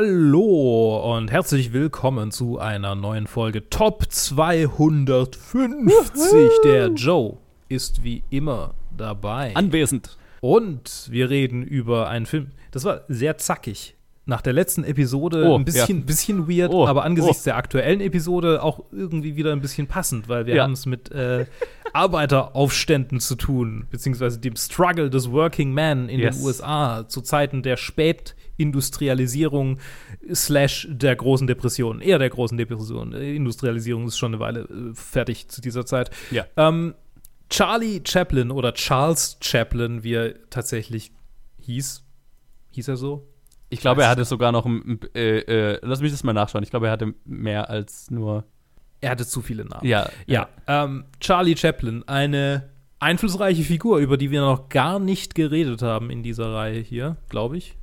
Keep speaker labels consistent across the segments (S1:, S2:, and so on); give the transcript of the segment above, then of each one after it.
S1: Hallo und herzlich willkommen zu einer neuen Folge Top 250. Der Joe ist wie immer dabei.
S2: Anwesend.
S1: Und wir reden über einen Film. Das war sehr zackig. Nach der letzten Episode
S2: Oh,
S1: ein bisschen,
S2: ja.
S1: bisschen weird,
S2: Oh,
S1: aber angesichts
S2: oh.
S1: der aktuellen Episode auch irgendwie wieder ein bisschen passend, weil wir
S2: Ja.
S1: haben es mit äh, Arbeiteraufständen zu tun, beziehungsweise dem Struggle des Working Man in
S2: Yes.
S1: den USA zu Zeiten der Spätindustrialisierung slash der großen Depression, eher der großen Depression. Äh, Industrialisierung ist schon eine Weile äh, fertig zu dieser Zeit.
S2: Ja.
S1: Ähm, Charlie Chaplin oder Charles Chaplin, wie er tatsächlich hieß. Hieß er so?
S2: Ich glaube, er hatte sogar noch, ein- äh, äh, lass mich das mal nachschauen. Ich glaube, er hatte mehr als nur,
S1: Er hatte zu viele Namen.
S2: ja,
S1: Ja, ähm, Charlie Chaplin, eine einflussreiche Figur, über die wir noch gar nicht geredet haben in dieser Reihe hier, glaube ich.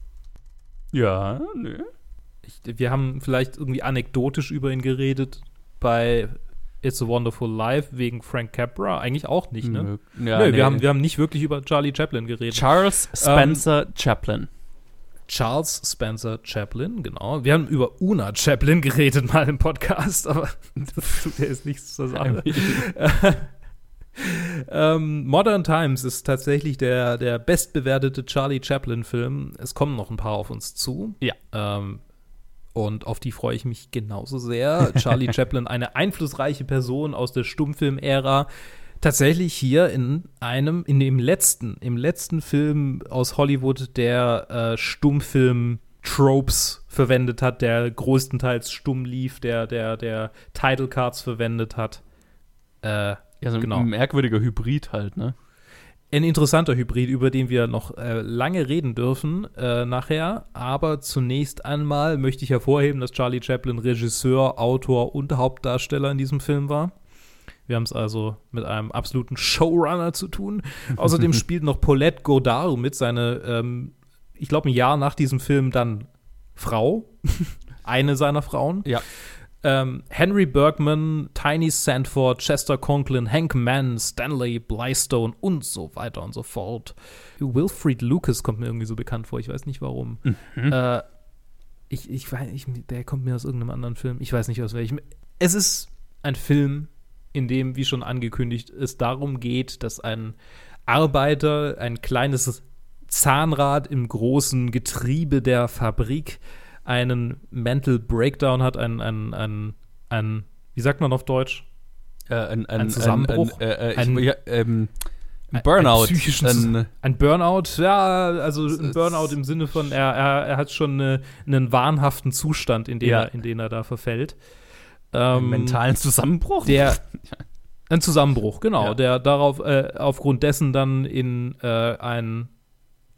S2: Ja, nö.
S1: ich. Wir haben vielleicht irgendwie anekdotisch über ihn geredet bei It's a Wonderful Life wegen Frank Capra. Eigentlich auch nicht, ne?
S2: Nö. Ja,
S1: Nö,
S2: nee.
S1: wir, haben, wir haben nicht wirklich über Charlie Chaplin geredet.
S2: Charles Spencer Chaplin.
S1: Charles Spencer Chaplin, genau. Wir haben über Una Chaplin geredet mal im Podcast, aber das tut ja jetzt nichts zur Sache. ähm, Modern Times ist tatsächlich der, der bestbewertete Charlie Chaplin-Film. Es kommen noch ein paar auf uns zu.
S2: Ja.
S1: Ähm, und auf die freue ich mich genauso sehr. Charlie Chaplin, eine einflussreiche Person aus der Stummfilm-Ära. Tatsächlich hier in einem, in dem letzten, im letzten Film aus Hollywood, der äh, Stummfilm-Tropes verwendet hat, der größtenteils stumm lief, der, der, der Title Cards verwendet hat. Äh,
S2: Ja, so ein
S1: genau.
S2: merkwürdiger Hybrid halt, ne?
S1: ein interessanter Hybrid, über den wir noch äh, lange reden dürfen äh, nachher. Aber zunächst einmal möchte ich hervorheben, dass Charlie Chaplin Regisseur, Autor und Hauptdarsteller in diesem Film war. Wir haben es also mit einem absoluten Showrunner zu tun. Außerdem spielt noch Paulette Godard mit, seine, ähm, ich glaube, ein Jahr nach diesem Film dann Frau. Eine seiner Frauen.
S2: Ja.
S1: Ähm, Henry Bergman, Tiny Sandford, Chester Conklin, Hank Mann, Stanley Blystone und so weiter und so fort. Wilfried Lucas kommt mir irgendwie so bekannt vor, ich weiß nicht warum.
S2: Mhm.
S1: Äh, ich, ich weiß, ich, der kommt mir aus irgendeinem anderen Film, ich weiß nicht aus welchem. Es ist ein Film, in dem, wie schon angekündigt, es darum geht, dass ein Arbeiter ein kleines Zahnrad im großen Getriebe der Fabrik einen Mental Breakdown hat, ein, ein, ein, ein wie sagt man auf Deutsch?
S2: Äh, ein, ein,
S1: Ein Zusammenbruch?
S2: Ein, äh, äh, ich, ja, ähm, Burnout.
S1: Ein,
S2: Ein-
S1: Burnout, ja, also ein Burnout im Sinne von, er, er, er hat schon eine, einen wahnhaften Zustand, in den,
S2: Ja.
S1: er, in den er da verfällt.
S2: einen
S1: Ähm,
S2: mentalen Zusammenbruch.
S1: der ein Zusammenbruch, genau,
S2: Ja.
S1: der darauf äh, aufgrund dessen dann in äh, ein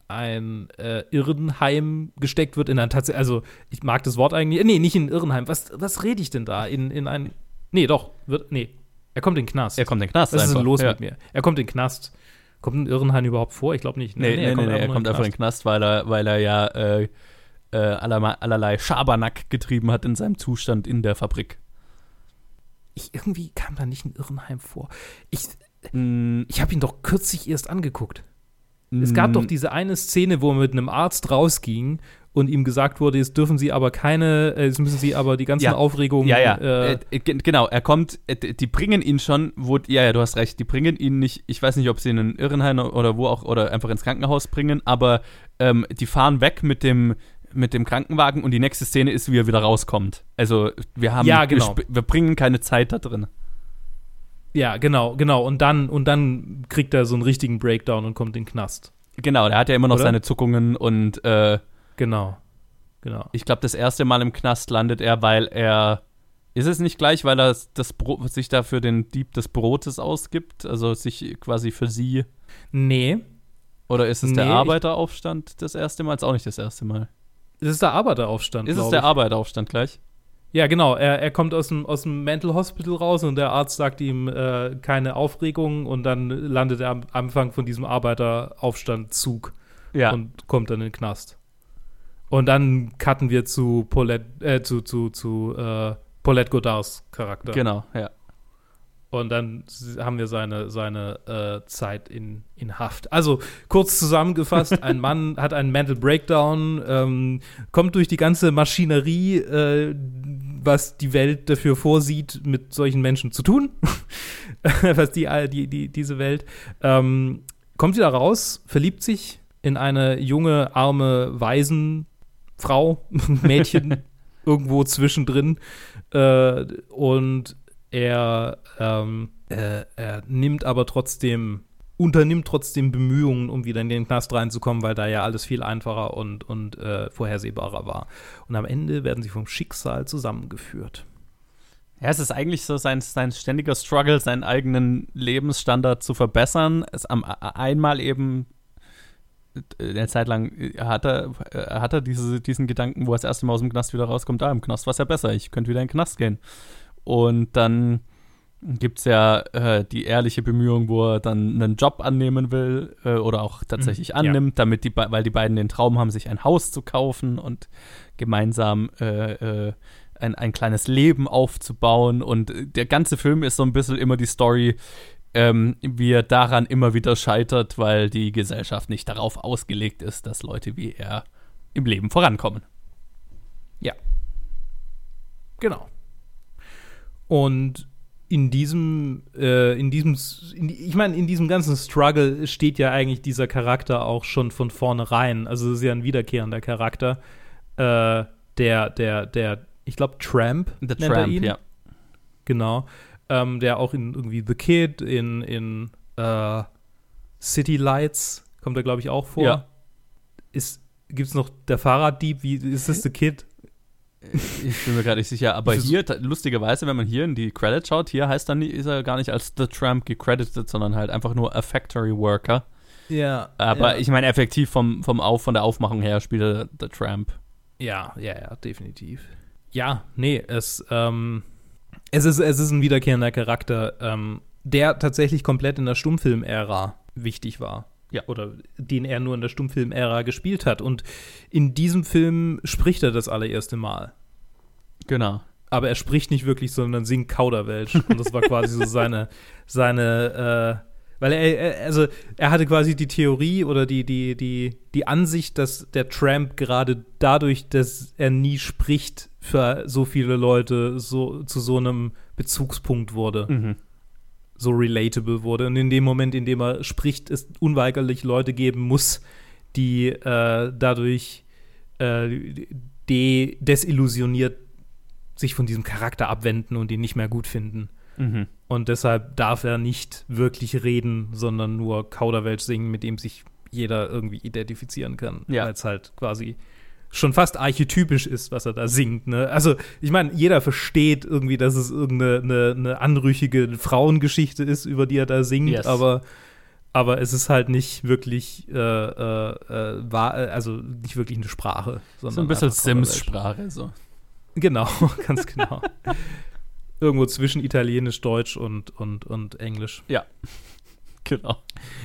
S1: ein äh, Irrenheim gesteckt wird in ein tatsächlich also ich mag das Wort eigentlich nee nicht in ein Irrenheim. Was was rede ich denn da? In in ein nee doch wird nee. Er kommt in den Knast.
S2: Er kommt in den Knast
S1: was ist denn
S2: einfach.
S1: los
S2: ja.
S1: mit mir? Er kommt in den Knast. Kommt ein Irrenheim überhaupt vor? Ich glaube nicht.
S2: Nee, nee, nee, nee, er kommt einfach in den Knast, weil er, weil er ja äh, äh, allerlei, allerlei Schabernack getrieben hat in seinem Zustand in der Fabrik.
S1: ich irgendwie kam da nicht ein Irrenheim vor. Ich
S2: Mm,
S1: ich habe ihn doch kürzlich erst angeguckt Es gab doch diese eine Szene, wo er mit einem Arzt rausging und ihm gesagt wurde, jetzt dürfen Sie aber keine, äh, jetzt müssen Sie aber die ganzen
S2: Ja.
S1: Aufregungen.
S2: Ja, ja.
S1: Äh,
S2: Äh, äh, ge- genau, er kommt, äh, die bringen ihn schon, wo, ja, ja, du hast recht, die bringen ihn nicht, ich weiß nicht, ob sie in einen Irrenheim oder wo auch, oder einfach ins Krankenhaus bringen, aber ähm, die fahren weg mit dem, mit dem Krankenwagen und die nächste Szene ist, wie er wieder rauskommt. Also, wir haben,
S1: Ja,
S2: wir,
S1: genau.
S2: sp- wir bringen keine Zeit da drin.
S1: Ja, genau, genau. Und dann, und dann kriegt er so einen richtigen Breakdown und kommt in den Knast.
S2: Genau, der hat ja immer noch
S1: Oder?
S2: seine Zuckungen und äh,
S1: Genau. Genau.
S2: ich glaube, das erste Mal im Knast landet er, weil er. Ist es nicht gleich, weil er das Brot, sich da für den Dieb des Brotes ausgibt? Also sich quasi für sie.
S1: Nee,
S2: Oder ist es der
S1: Nee, ich-
S2: Arbeiteraufstand das erste Mal? Ist auch nicht das erste Mal.
S1: ist der Arbeiteraufstand.
S2: Ist es der
S1: ich.
S2: Arbeiteraufstand gleich?
S1: Ja, genau. Er, er kommt aus dem, aus dem Mental Hospital raus und der Arzt sagt ihm äh, keine Aufregung und dann landet er am Anfang von diesem Arbeiteraufstandzug.
S2: Ja.
S1: und kommt dann in den Knast. Und dann cutten wir zu Paulette, äh, zu, zu, zu äh, Paulette Godards Charakter.
S2: genau, ja.
S1: Und dann haben wir seine, seine äh, Zeit in, in Haft. Also kurz zusammengefasst, ein Mann hat einen Mental Breakdown, ähm, kommt durch die ganze Maschinerie, äh, was die Welt dafür vorsieht, mit solchen Menschen zu tun, was die, die, die, diese Welt, ähm, kommt wieder raus, verliebt sich in eine junge, arme Waisenfrau, Mädchen, irgendwo zwischendrin. Äh, und er, ähm, äh, er nimmt aber trotzdem, unternimmt trotzdem Bemühungen, um wieder in den Knast reinzukommen, weil da ja alles viel einfacher und, und äh, vorhersehbarer war. Und am Ende werden sie vom Schicksal zusammengeführt.
S2: Ja, es ist eigentlich so sein, sein ständiger Struggle, seinen eigenen Lebensstandard zu verbessern. Es am, einmal eben eine Zeit lang hat er, hat er diese, diesen Gedanken, wo er das erste Mal aus dem Knast wieder rauskommt, ah, im Knast war es ja besser, ich könnte wieder in den Knast gehen. Und dann gibt es ja äh, die ehrliche Bemühung, wo er dann einen Job annehmen will äh, oder auch tatsächlich mhm, annimmt, ja. damit die, weil die beiden den Traum haben, sich ein Haus zu kaufen und gemeinsam äh, äh, ein, ein kleines Leben aufzubauen. Und der ganze Film ist so ein bisschen immer die Story, ähm, wie er daran immer wieder scheitert, weil die Gesellschaft nicht darauf ausgelegt ist, dass Leute wie er im Leben vorankommen.
S1: Ja. Genau. Und in diesem, äh, in diesem, in, ich meine, in diesem ganzen Struggle steht ja eigentlich dieser Charakter auch schon von vornherein. Also es ist ja ein wiederkehrender Charakter. Äh, der, der, der, ich glaube, Tramp.
S2: The Tramp, ja.
S1: Genau. Ähm, der auch in irgendwie The Kid, in, in äh, City Lights kommt er, glaube ich, auch vor. Ja. Gibt es noch der Fahrraddieb? Wie ist das The Kid?
S2: Ich bin mir gar nicht sicher, aber hier, lustigerweise, wenn man hier in die Credits schaut, hier heißt dann, ist er gar nicht als The Tramp gecredited, sondern halt einfach nur a Factory Worker.
S1: Ja.
S2: Aber
S1: ja.
S2: ich meine, effektiv vom, vom Auf, von der Aufmachung her spielt er The Tramp.
S1: Ja, ja, ja, definitiv. Ja, nee, es, ähm, es ist, es ist ein wiederkehrender Charakter, ähm, der tatsächlich komplett in der Stummfilm-Ära wichtig war. Ja. Oder den er nur in der Stummfilm-Ära gespielt hat. Und in diesem Film spricht er das allererste Mal.
S2: Genau.
S1: Aber er spricht nicht wirklich, sondern singt Kauderwelsch. Und das war quasi so seine, seine, äh, weil er, also er hatte quasi die Theorie oder die, die, die, die Ansicht, dass der Tramp gerade dadurch, dass er nie spricht, für so viele Leute so zu so einem Bezugspunkt wurde. Mhm so relatable wurde. Und in dem Moment, in dem er spricht, es unweigerlich Leute geben muss, die äh, dadurch äh, de desillusioniert sich von diesem Charakter abwenden und ihn nicht mehr gut finden. Mhm. Und deshalb darf er nicht wirklich reden, sondern nur Kauderwelsch singen, mit dem sich jeder irgendwie identifizieren kann. Ja. Weil es halt quasi schon fast archetypisch ist, was er da singt. Ne? Also, ich meine, jeder versteht irgendwie, dass es irgendeine eine, eine anrüchige Frauengeschichte ist, über die er da singt, yes. aber, aber es ist halt nicht wirklich, äh, äh, äh, war, also nicht wirklich eine Sprache.
S2: Sondern so ein bisschen Sims-Sprache, so.
S1: Genau, ganz genau. Irgendwo zwischen Italienisch, Deutsch und, und, und Englisch.
S2: Ja, genau.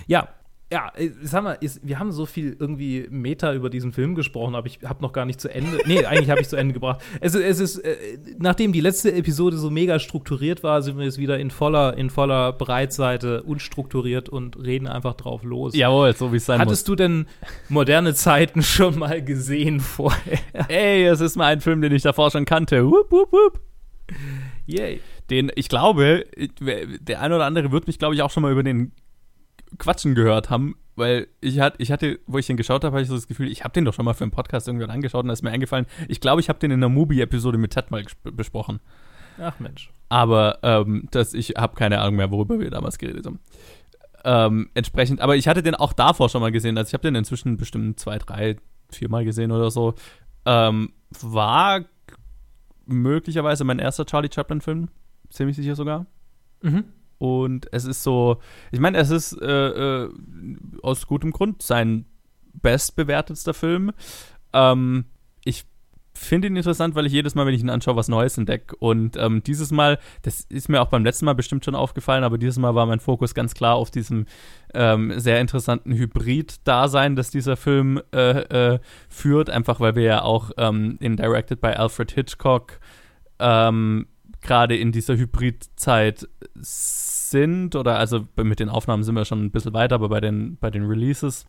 S1: Ja, ja, äh, sag mal, ist, wir haben so viel irgendwie Meta über diesen Film gesprochen, aber ich habe noch gar nicht zu Ende. Nee, eigentlich habe ich zu Ende gebracht. Es, es ist, äh, nachdem die letzte Episode so mega strukturiert war, sind wir jetzt wieder in voller, in voller Breitseite unstrukturiert und reden einfach drauf los.
S2: Jawohl, so wie es sein
S1: Hattest muss. du denn moderne Zeiten schon mal gesehen vorher?
S2: Ey, es ist mal ein Film, den ich davor schon kannte. Wupp, wupp, wupp. Yay. Den, ich glaube, der eine oder andere wird mich, glaube ich, auch schon mal über den Quatschen gehört haben, weil ich, hat, ich hatte, wo ich den geschaut habe, hatte ich so das Gefühl, ich habe den doch schon mal für einen Podcast irgendwann angeschaut und da ist mir eingefallen, ich glaube, ich habe den in einer Movie-Episode mit Ted mal besprochen.
S1: Ach Mensch.
S2: Aber ähm, das, ich habe keine Ahnung mehr, worüber wir damals geredet haben. Ähm, entsprechend, aber ich hatte den auch davor schon mal gesehen, also ich habe den inzwischen bestimmt zwei, drei, vier Mal gesehen oder so. Ähm, war möglicherweise mein erster Charlie Chaplin-Film, ziemlich sicher sogar. Mhm. Und es ist so, ich meine, es ist äh, äh, aus gutem Grund sein bestbewertetster Film. Ähm, ich finde ihn interessant, weil ich jedes Mal, wenn ich ihn anschaue, was Neues entdecke. Und ähm, dieses Mal, das ist mir auch beim letzten Mal bestimmt schon aufgefallen, aber dieses Mal war mein Fokus ganz klar auf diesem ähm, sehr interessanten Hybrid-Dasein, das dieser Film äh, äh, führt. Einfach weil wir ja auch ähm, in Directed by Alfred Hitchcock ähm, gerade in dieser Hybrid-Zeit sind, oder also mit den Aufnahmen sind wir schon ein bisschen weiter, aber bei den, bei den Releases,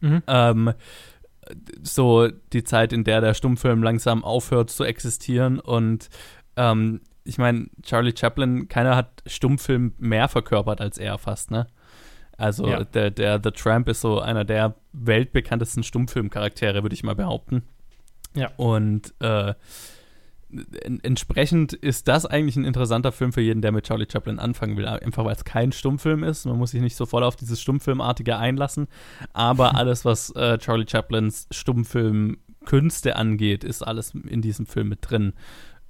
S1: Mhm.
S2: ähm, so die Zeit, in der der Stummfilm langsam aufhört zu existieren und ähm, ich meine, Charlie Chaplin, keiner hat Stummfilm mehr verkörpert als er fast, ne? Also
S1: Ja.
S2: der, der The Tramp ist so einer der weltbekanntesten Stummfilmcharaktere, würde ich mal behaupten.
S1: Ja.
S2: Und äh, entsprechend ist das eigentlich ein interessanter Film für jeden, der mit Charlie Chaplin anfangen will. Einfach weil es kein Stummfilm ist. Man muss sich nicht so voll auf dieses Stummfilmartige einlassen. Aber alles, was äh, Charlie Chaplins Stummfilmkünste angeht, ist alles in diesem Film mit drin.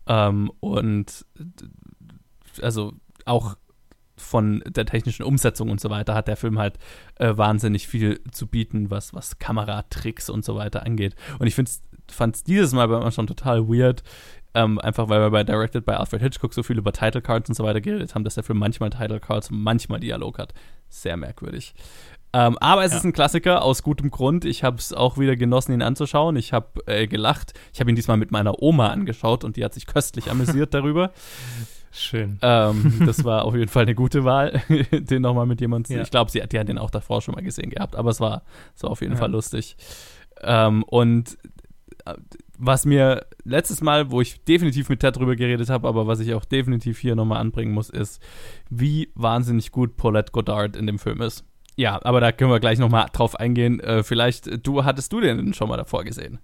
S2: Ähm, und d- also auch von der technischen Umsetzung und so weiter hat der Film halt äh, wahnsinnig viel zu bieten, was, was Kameratricks und so weiter angeht. Und ich fand es dieses Mal bei mir schon total weird, ähm, einfach weil wir bei Directed by Alfred Hitchcock so viel über Title Cards und so weiter geredet haben, dass der Film manchmal Title Cards, manchmal Dialog hat. Sehr merkwürdig. Ähm, aber es
S1: Ja.
S2: ist ein Klassiker aus gutem Grund. Ich habe es auch wieder genossen, ihn anzuschauen. Ich habe äh, gelacht. Ich habe ihn diesmal mit meiner Oma angeschaut und die hat sich köstlich amüsiert darüber.
S1: Schön.
S2: Ähm, das war auf jeden Fall eine gute Wahl, den nochmal mit jemandem.
S1: Ja.
S2: Ich glaube, sie hat, die hat den auch davor schon mal gesehen gehabt, aber es war, es war auf jeden
S1: Ja.
S2: Fall lustig. Ähm, und äh, was mir letztes Mal, wo ich definitiv mit Ted drüber geredet habe, aber was ich auch definitiv hier nochmal anbringen muss, ist, wie wahnsinnig gut Paulette Goddard in dem Film ist. Ja, aber da können wir gleich nochmal drauf eingehen. Äh, vielleicht, du hattest du den schon mal davor gesehen?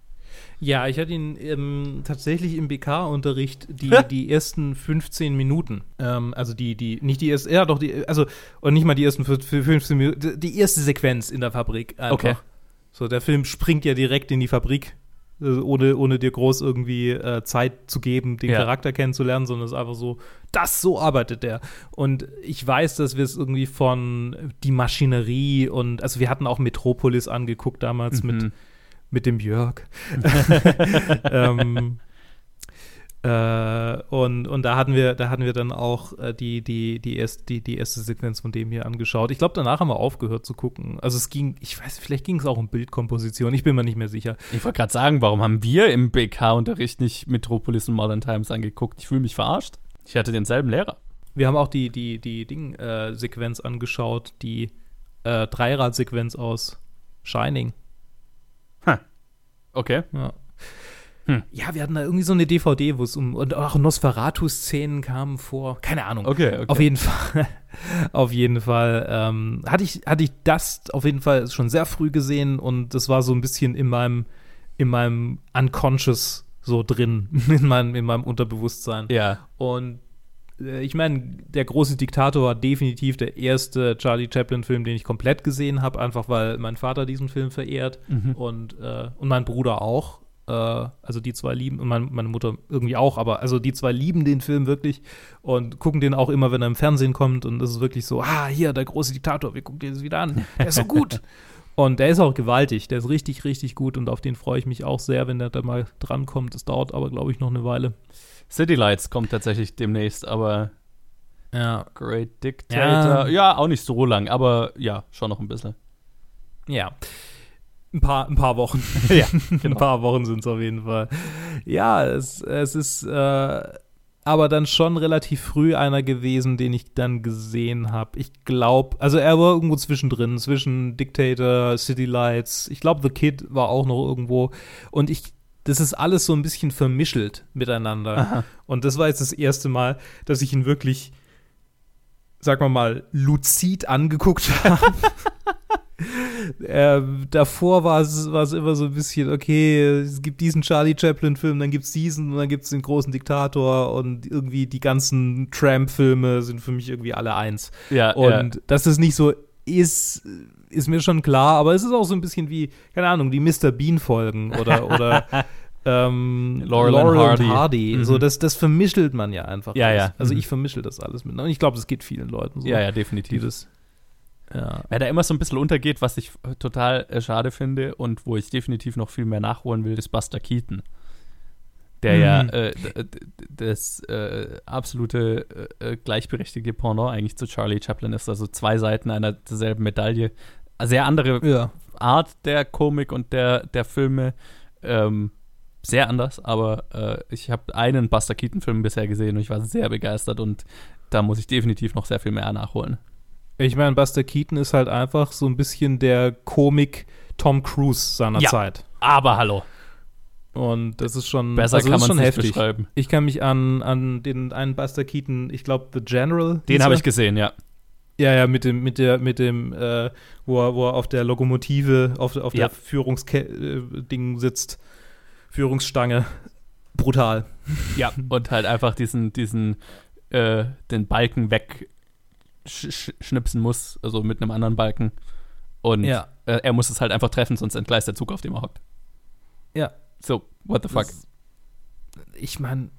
S1: Ja, ich hatte ihn ähm, tatsächlich im BK-Unterricht die, die ersten 15 Minuten. Ähm, also die, die, nicht die erste, ja doch, die, also, und nicht mal die ersten 15 Minuten, die erste Sequenz in der Fabrik einfach.
S2: Okay.
S1: So, der Film springt ja direkt in die Fabrik, ohne, ohne dir groß irgendwie äh, Zeit zu geben, den
S2: Ja.
S1: Charakter kennenzulernen, sondern es ist einfach so, das, so arbeitet der. Und ich weiß, dass wir es irgendwie von die Maschinerie und, also wir hatten auch Metropolis angeguckt damals mit
S2: Mhm.
S1: mit dem Jörg. ähm, äh, und, und da hatten wir, da hatten wir dann auch äh, die, die, die, erst, die, die erste Sequenz von dem hier angeschaut. Ich glaube, danach haben wir aufgehört zu gucken. Also es ging, ich weiß, vielleicht ging es auch um Bildkomposition, ich bin mir nicht mehr sicher.
S2: Ich wollte gerade sagen, warum haben wir im BK-Unterricht nicht Metropolis und Modern Times angeguckt? Ich fühle mich verarscht. Ich hatte denselben Lehrer.
S1: Wir haben auch die, die, die Ding-Sequenz angeschaut, die äh, Dreirad-Sequenz aus Shining.
S2: Okay.
S1: Ja.
S2: Hm.
S1: Ja, wir hatten da irgendwie so eine DVD, wo es um und auch Nosferatu-Szenen kamen vor. Keine Ahnung.
S2: Okay, okay.
S1: Auf jeden Fall. auf jeden Fall. Ähm, hatte, ich, hatte ich das auf jeden Fall schon sehr früh gesehen und das war so ein bisschen in meinem, in meinem Unconscious so drin, in meinem, in meinem Unterbewusstsein.
S2: Ja.
S1: Und äh, ich meine, der große Diktator war definitiv der erste Charlie Chaplin-Film, den ich komplett gesehen habe, einfach weil mein Vater diesen Film verehrt
S2: Mhm.
S1: und, äh, und mein Bruder auch. Äh, also die zwei lieben, und mein, meine Mutter irgendwie auch, aber also die zwei lieben den Film wirklich und gucken den auch immer, wenn er im Fernsehen kommt. Und das ist wirklich so, ah, hier, der große Diktator, wir gucken den jetzt wieder an. Der ist so gut. Und der ist auch gewaltig, der ist richtig, richtig gut und auf den freue ich mich auch sehr, wenn der da mal drankommt. Das dauert aber, glaube ich, noch eine Weile.
S2: City Lights kommt tatsächlich demnächst, aber
S1: Ja,
S2: Great Dictator, ja, auch nicht so lang, aber ja, schon noch ein bisschen.
S1: Ja. Ein paar, ein paar Wochen.
S2: Ja,
S1: Ein paar Wochen sind es auf jeden Fall. Ja, es, es ist äh, aber dann schon relativ früh einer gewesen, den ich dann gesehen habe. Ich glaube, also er war irgendwo zwischendrin, zwischen Dictator, City Lights. Ich glaube, The Kid war auch noch irgendwo. Und ich, das ist alles so ein bisschen vermischelt miteinander.
S2: Aha.
S1: Und das war jetzt das erste Mal, dass ich ihn wirklich, sagen wir mal, luzid angeguckt habe. Ähm, davor war es, war es immer so ein bisschen, okay, es gibt diesen Charlie Chaplin-Film, dann gibt es diesen und dann gibt es den großen Diktator und irgendwie die ganzen Tramp-Filme sind für mich irgendwie alle eins.
S2: Ja,
S1: Und dass es nicht so ist, ist mir schon klar, aber es ist auch so ein bisschen wie, keine Ahnung, die Mr. Bean-Folgen oder, oder ähm,
S2: Laurel and Hardy. Mhm.
S1: So, das, das vermischelt man ja einfach.
S2: Ja,
S1: alles.
S2: ja.
S1: Also
S2: Mhm.
S1: ich vermischel das alles mit. Und ich glaube, das geht vielen Leuten so.
S2: ja, ja,
S1: Die
S2: definitiv.
S1: das, ja.
S2: Wer da immer so ein bisschen untergeht, was ich total äh, schade finde und wo ich definitiv noch viel mehr nachholen will, ist Buster Keaton. Der
S1: Mhm.
S2: ja äh, das äh, absolute äh, äh, gleichberechtigte Pendant eigentlich zu Charlie Chaplin ist. Also zwei Seiten einer derselben Medaille. Sehr andere
S1: Ja.
S2: Art der Komik und der, der Filme. Ähm, sehr anders, aber äh, ich habe einen Buster Keaton-Film bisher gesehen und ich war sehr begeistert und da muss ich definitiv noch sehr viel mehr nachholen.
S1: Ich meine, Buster Keaton ist halt einfach so ein bisschen der Komik Tom Cruise seiner
S2: Ja.
S1: Zeit.
S2: Aber hallo.
S1: Und das ist schon,
S2: Besser
S1: also
S2: kann man
S1: schon heftig.
S2: beschreiben.
S1: Ich kann mich an, an den einen Buster Keaton, ich glaube The General.
S2: Den habe ich gesehen, ja.
S1: Ja, ja, mit dem, mit der, mit dem, äh, wo, er, wo er auf der Lokomotive, auf, auf
S2: Ja.
S1: der Führungsding sitzt, Führungsstange. Brutal.
S2: Ja, und halt einfach diesen, diesen, äh, den Balken wegschnipsen muss, also mit einem anderen Balken. Und
S1: Ja.
S2: äh, er muss es halt einfach treffen, sonst entgleist der Zug, auf dem er hockt.
S1: Ja.
S2: So, what the fuck.
S1: Das- Ich meine,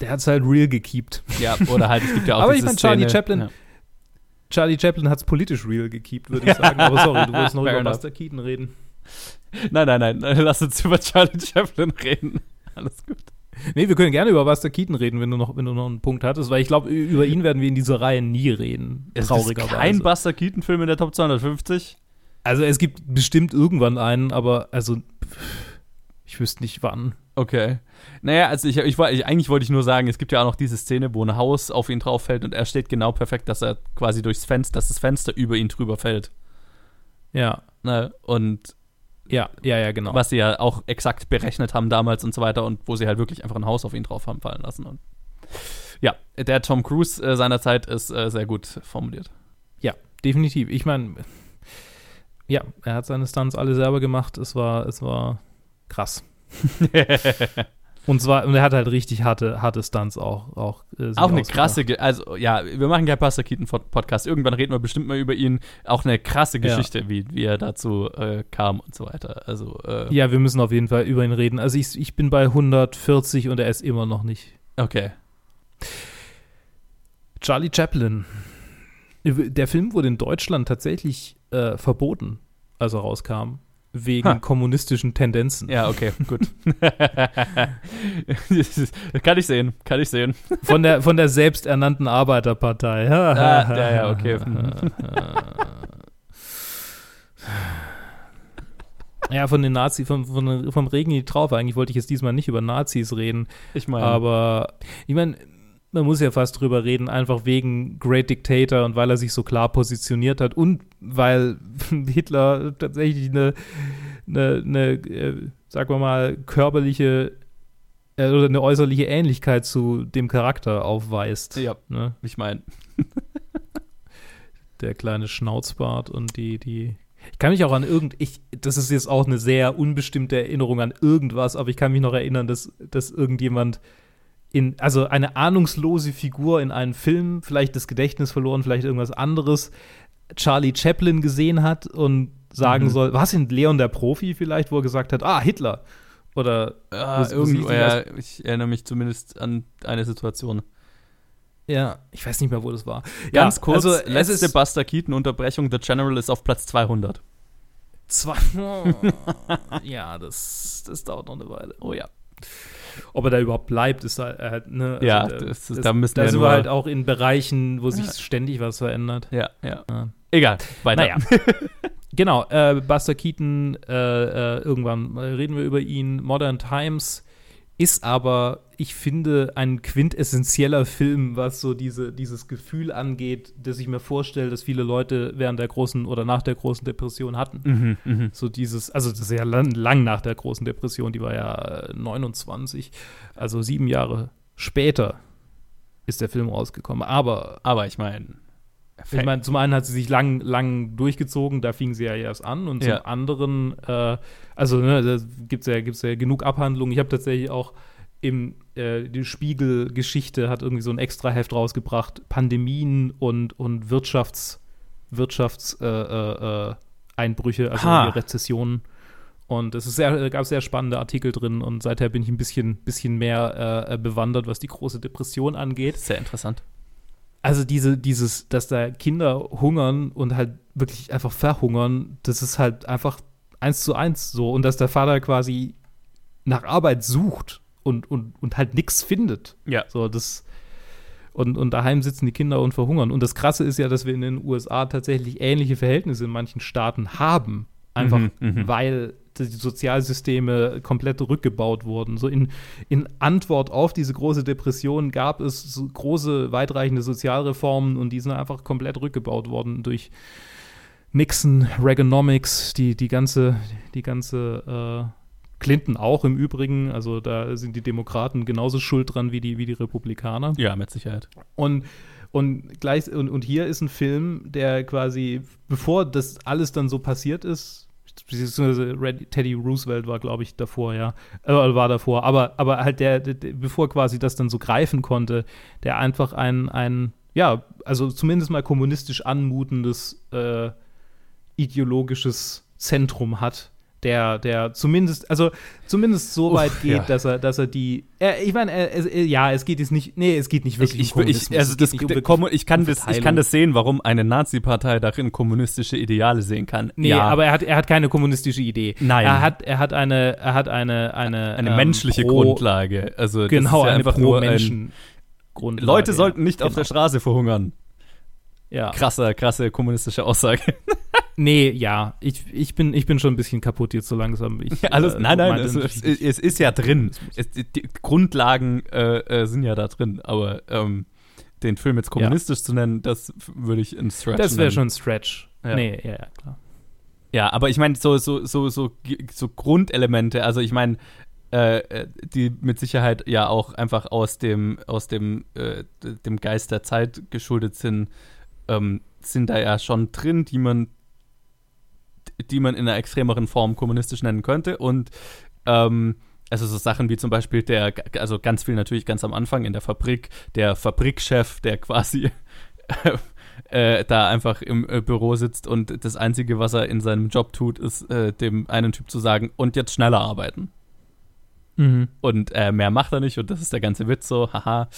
S1: der hat es halt real gekeept.
S2: ja, oder halt, es gibt ja auch
S1: Aber ich
S2: diese
S1: mein, Charlie
S2: Szene-
S1: Chaplin-
S2: Ja.
S1: Charlie Chaplin hat es politisch real gekeept, würde ich sagen. Aber sorry, du wolltest noch
S2: Fair
S1: über
S2: enough.
S1: Buster Keaton reden.
S2: Nein, nein, nein, lass uns über Charlie Chaplin reden. Alles gut.
S1: Nee, wir können gerne über Buster Keaton reden, wenn du noch, wenn du noch einen Punkt hattest, weil ich glaube, über ihn werden wir in dieser Reihe nie reden.
S2: Es ist
S1: traurigerweise.
S2: kein Buster Keaton-Film in der Top 250.
S1: also es gibt bestimmt irgendwann einen, aber also ich wüsste nicht wann.
S2: Okay. Naja, also ich, ich, ich eigentlich wollte ich nur sagen, es gibt ja auch noch diese Szene, wo ein Haus auf ihn drauf fällt und er steht genau perfekt, dass er quasi durchs Fenster, dass das Fenster über ihn drüber fällt.
S1: Ja,
S2: Ne? Und
S1: ja, ja, ja, genau.
S2: was sie ja auch exakt berechnet haben damals und so weiter und wo sie halt wirklich einfach ein Haus auf ihn drauf haben fallen lassen. Und ja, der Tom Cruise äh, seiner Zeit ist äh, sehr gut formuliert.
S1: Ja, definitiv. Ich meine, ja, er hat seine Stunts alle selber gemacht. Es war, es war krass. Und zwar, und er hat halt richtig harte, harte Stunts auch. Auch, äh,
S2: Auch eine krasse, Ge also ja, wir machen ja Buster Keaton Pod- Podcast. Irgendwann reden wir bestimmt mal über ihn. Auch eine krasse
S1: Ja.
S2: Geschichte, wie, wie er dazu äh, kam und so weiter. Also, äh,
S1: Ja, wir müssen auf jeden Fall über ihn reden. Also ich, ich bin bei 140 und er ist immer noch nicht.
S2: okay.
S1: Charlie Chaplin. Der Film wurde in Deutschland tatsächlich äh, verboten, als er rauskam. Wegen
S2: Ha.
S1: kommunistischen Tendenzen.
S2: Ja, okay, gut. kann ich sehen, kann ich sehen.
S1: Von der, von der selbsternannten Arbeiterpartei.
S2: Ah, ja, ja, okay.
S1: Ja, von den Nazis, vom, von, vom Regen in die Traufe. Eigentlich wollte ich jetzt diesmal nicht über Nazis reden.
S2: Ich meine,
S1: Aber ich meine, man muss ja fast drüber reden, einfach wegen Great Dictator und weil er sich so klar positioniert hat und weil Hitler tatsächlich eine, eine, eine äh, sagen wir mal, körperliche äh, oder eine äußerliche Ähnlichkeit zu dem Charakter aufweist.
S2: ja,
S1: Ne?
S2: ich meine,
S1: Der kleine Schnauzbart und die, die. Ich kann mich auch an irgend, ich, das ist jetzt auch eine sehr unbestimmte Erinnerung an irgendwas, aber ich kann mich noch erinnern, dass, dass irgendjemand in, also eine ahnungslose Figur in einem Film, vielleicht das Gedächtnis verloren, vielleicht irgendwas anderes, Charlie Chaplin gesehen hat und sagen
S2: Mhm.
S1: soll, was in Leon der Profi vielleicht, wo er gesagt hat, ah, Hitler. Oder
S2: ah,
S1: wo
S2: irgendwo,
S1: sie-
S2: ja, ich erinnere mich zumindest an eine Situation.
S1: ja, ich weiß nicht mehr, wo das war.
S2: Ganz
S1: ja,
S2: kurz,
S1: also
S2: letzte Buster Keaton-Unterbrechung, The General ist auf Platz 200.
S1: zwei. ja, das, das dauert noch eine Weile.
S2: Oh ja.
S1: Ob er da überhaupt bleibt, ist halt, halt ne,
S2: Ja,
S1: der-
S2: das- da müssen
S1: da
S2: wir
S1: sind wir halt auch in Bereichen, wo sich ständig was verändert.
S2: Ja, ja.
S1: Ja.
S2: Egal, weiter.
S1: Naja. genau, äh, Buster Keaton, äh, äh, irgendwann äh, reden wir über ihn. Modern Times ist aber, ich finde, ein quintessentieller Film, was so diese, dieses Gefühl angeht, dass ich mir vorstelle, dass viele Leute während der großen oder nach der großen Depression hatten.
S2: Mhm, mhm.
S1: So dieses, also das ist ja lang, lang nach der großen Depression, die war ja äh, 29, also sieben Jahre später ist der Film rausgekommen. Aber
S2: Aber ich meine,
S1: ich meine, zum einen hat sie sich lang, lang durchgezogen, da fing sie ja erst an. Und zum
S2: Ja.
S1: anderen, äh, also ne, da gibt es ja, gibt's ja genug Abhandlungen. Ich habe tatsächlich auch im äh, die Spiegel-Geschichte hat irgendwie so ein extra Heft rausgebracht, Pandemien und, und Wirtschafts, Wirtschafts äh, äh, äh, Einbrüche, also Rezessionen. Und es ist sehr, gab sehr spannende Artikel drin und seither bin ich ein bisschen, bisschen mehr äh, bewandert, was die große Depression angeht
S2: sehr interessant.
S1: Also diese, dieses, dass da Kinder hungern und halt wirklich einfach verhungern, das ist halt einfach eins zu eins so. Und dass der Vater quasi nach Arbeit sucht und, und, und halt nichts findet.
S2: Ja.
S1: So, das. Und, und daheim sitzen die Kinder und verhungern. Und das Krasse ist ja, dass wir in den USA tatsächlich ähnliche Verhältnisse in manchen Staaten haben. Einfach
S2: Mhm, mhm.
S1: weil die Sozialsysteme komplett rückgebaut wurden. So in, in Antwort auf diese große Depression gab es so große, weitreichende Sozialreformen und die sind einfach komplett rückgebaut worden durch Nixon, Reaganomics, die, die ganze, die ganze äh, Clinton auch im Übrigen, also da sind die Demokraten genauso schuld dran wie die, wie die Republikaner.
S2: Ja, mit Sicherheit.
S1: Und, und, gleich, und, und hier ist ein Film, der quasi, bevor das alles dann so passiert ist, beziehungsweise Teddy Roosevelt war, glaube ich, davor, ja, äh, war davor, aber, aber halt der, der, der, bevor quasi das dann so greifen konnte, der einfach ein, ein ja, also zumindest mal kommunistisch anmutendes äh, ideologisches Zentrum hat, der, der zumindest, also zumindest so
S2: Uff,
S1: weit geht,
S2: ja.
S1: dass er, dass er die, er, ich meine, er, er, ja, es geht jetzt nicht, nee, es geht nicht
S2: Ich,
S1: wirklich
S2: ich,
S1: um
S2: ich, also das,
S1: um
S2: ich, kann
S1: um
S2: das, ich kann das sehen, warum eine Nazi-Partei darin kommunistische Ideale sehen kann.
S1: Nee,
S2: ja,
S1: aber er hat, er hat keine kommunistische Idee.
S2: Nein.
S1: Er hat, er hat eine, er hat eine, eine,
S2: eine
S1: ähm,
S2: menschliche
S1: pro,
S2: Grundlage. Also das
S1: Genau,
S2: ist ja einfach nur ein,
S1: Menschen Grundlage.
S2: Leute sollten nicht auf
S1: Genau.
S2: der Straße verhungern.
S1: Ja.
S2: Krasser, krasse kommunistische Aussage.
S1: Nee, ja, ich, ich, bin, ich bin schon ein bisschen kaputt jetzt so langsam. Ich,
S2: Alles,
S1: äh,
S2: nein, nein, es, es, es ist ja drin. Es, die Grundlagen äh, äh, sind ja da drin, aber ähm, den Film jetzt kommunistisch zu nennen, das würde ich in Stretch
S1: das wäre schon ein Stretch.
S2: Ja.
S1: Nee, ja, ja, klar.
S2: Ja, aber ich meine, so, so, so, so, so Grundelemente, also ich meine, äh, äh, die mit Sicherheit ja auch einfach aus dem, aus dem, äh, dem Geist der Zeit geschuldet sind, ähm, sind da ja schon drin, die man, die man in einer extremeren Form kommunistisch nennen könnte. Und ähm, also so Sachen wie zum Beispiel der, also ganz viel natürlich ganz am Anfang in der Fabrik, der Fabrikchef, der quasi äh, da einfach im äh, Büro sitzt und das Einzige, was er in seinem Job tut, ist äh, dem einen Typ zu sagen, und jetzt schneller arbeiten.
S1: Mhm.
S2: Und äh, mehr macht er nicht und das ist der ganze Witz so, haha,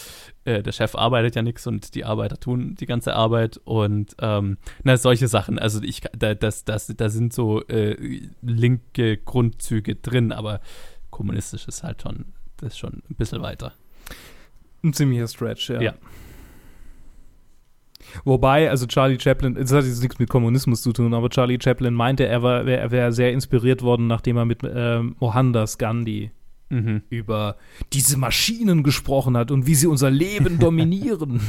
S2: äh, der Chef arbeitet ja nichts und die Arbeiter tun die ganze Arbeit und ähm, na, solche Sachen. Also ich da, das, das, da sind so äh, linke Grundzüge drin, aber kommunistisch ist halt schon, das ist schon ein bisschen weiter.
S1: Ein ziemlicher Stretch, ja.
S2: Ja.
S1: Wobei, also Charlie Chaplin, das hat jetzt nichts mit Kommunismus zu tun, aber Charlie Chaplin meinte, er wäre sehr inspiriert worden, nachdem er mit ähm, Mohandas Gandhi
S2: Mhm.
S1: über diese Maschinen gesprochen hat und wie sie unser Leben dominieren.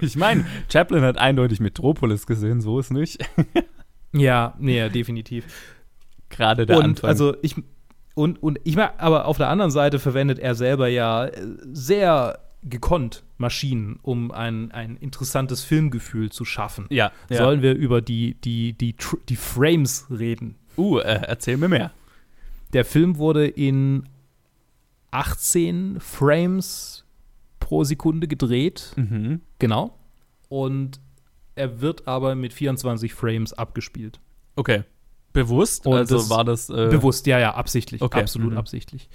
S2: Ich meine, Chaplin hat eindeutig Metropolis gesehen, so ist nicht.
S1: ja, nee, ja, definitiv.
S2: Gerade der
S1: und
S2: Anfang.
S1: also ich und, und ich mag, aber auf der anderen Seite verwendet er selber ja äh, sehr gekonnt Maschinen, um ein, ein interessantes Filmgefühl zu schaffen.
S2: ja, ja.
S1: Sollen wir über die, die, die, die Frames reden?
S2: uh, äh, erzähl mir mehr.
S1: Der Film wurde in 18 Frames pro Sekunde gedreht.
S2: Mhm.
S1: Genau. Und er wird aber mit 24 Frames abgespielt.
S2: Okay. Bewusst?
S1: Und
S2: also
S1: das-
S2: war das. Äh,
S1: Bewusst, ja, ja, absichtlich.
S2: Okay.
S1: Absolut
S2: Mhm.
S1: absichtlich.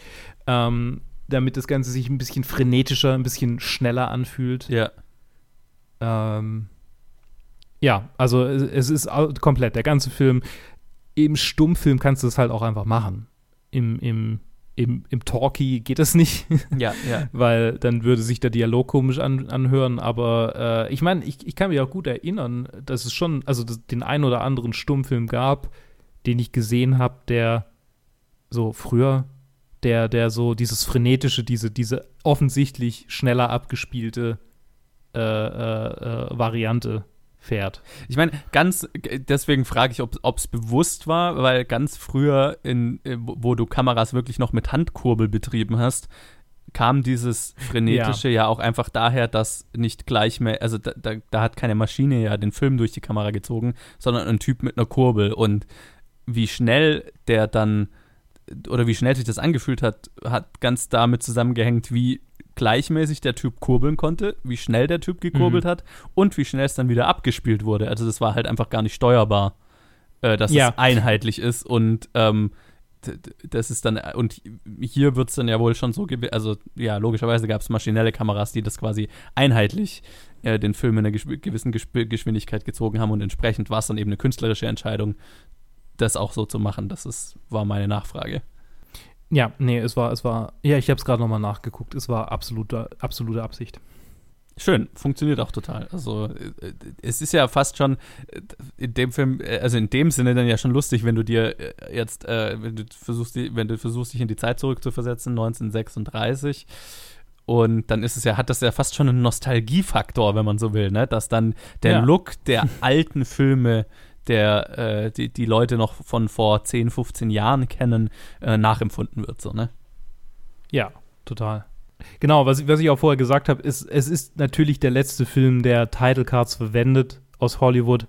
S1: Ähm, damit das Ganze sich ein bisschen frenetischer, ein bisschen schneller anfühlt.
S2: Ja.
S1: Ähm, ja, also es, es ist komplett, der ganze Film. Im Stummfilm kannst du es halt auch einfach machen. Im, im, im, im Talkie geht das nicht,
S2: Ja, ja.
S1: weil dann würde sich der Dialog komisch an, anhören. Aber äh, ich meine, ich, ich kann mich auch gut erinnern, dass es schon, also den einen oder anderen Stummfilm gab, den ich gesehen habe, der so früher, der, der so dieses frenetische, diese, diese offensichtlich schneller abgespielte äh, äh, äh, Variante fährt.
S2: Ich meine, ganz, deswegen frage ich, ob es bewusst war, weil ganz früher, in, äh, wo du Kameras wirklich noch mit Handkurbel betrieben hast, kam dieses Frenetische ja, auch einfach daher, dass nicht gleich mehr, also da, da, da hat keine Maschine ja den Film durch die Kamera gezogen, sondern ein Typ mit einer Kurbel. Und wie schnell der dann, oder wie schnell sich das angefühlt hat, hat ganz damit zusammengehängt, wie gleichmäßig der Typ kurbeln konnte, wie schnell der Typ gekurbelt
S1: Mhm.
S2: hat und wie schnell es dann wieder abgespielt wurde. Also das war halt einfach gar nicht steuerbar, äh, dass
S1: Ja.
S2: es einheitlich ist und ähm, das ist dann, und hier wird es dann ja wohl schon so, also ja, logischerweise gab es maschinelle Kameras, die das quasi einheitlich äh, den Film in einer gesch gewissen Geschwindigkeit gezogen haben und entsprechend war es dann eben eine künstlerische Entscheidung, das auch so zu machen. Das ist, war meine Nachfrage.
S1: Ja, nee, es war, es war, ja, ich habe es gerade nochmal nachgeguckt. Es war absolute, absolute Absicht.
S2: Schön, funktioniert auch total. Also äh, es ist ja fast schon äh, in dem Film, äh, also in dem Sinne dann ja schon lustig, wenn du dir jetzt, äh, wenn du versuchst, wenn du versuchst, dich in die Zeit zurückzuversetzen, 1936. Und dann ist es ja, hat das ja fast schon einen Nostalgiefaktor, wenn man so will, ne? Dass dann der ja. Look der alten Filme, der äh, die, die Leute noch von vor 10, 15 Jahren kennen, äh, nachempfunden wird, so, ne?
S1: Ja, total. Genau, was, was ich auch vorher gesagt habe, ist, es ist natürlich der letzte Film, der Title Cards verwendet aus Hollywood,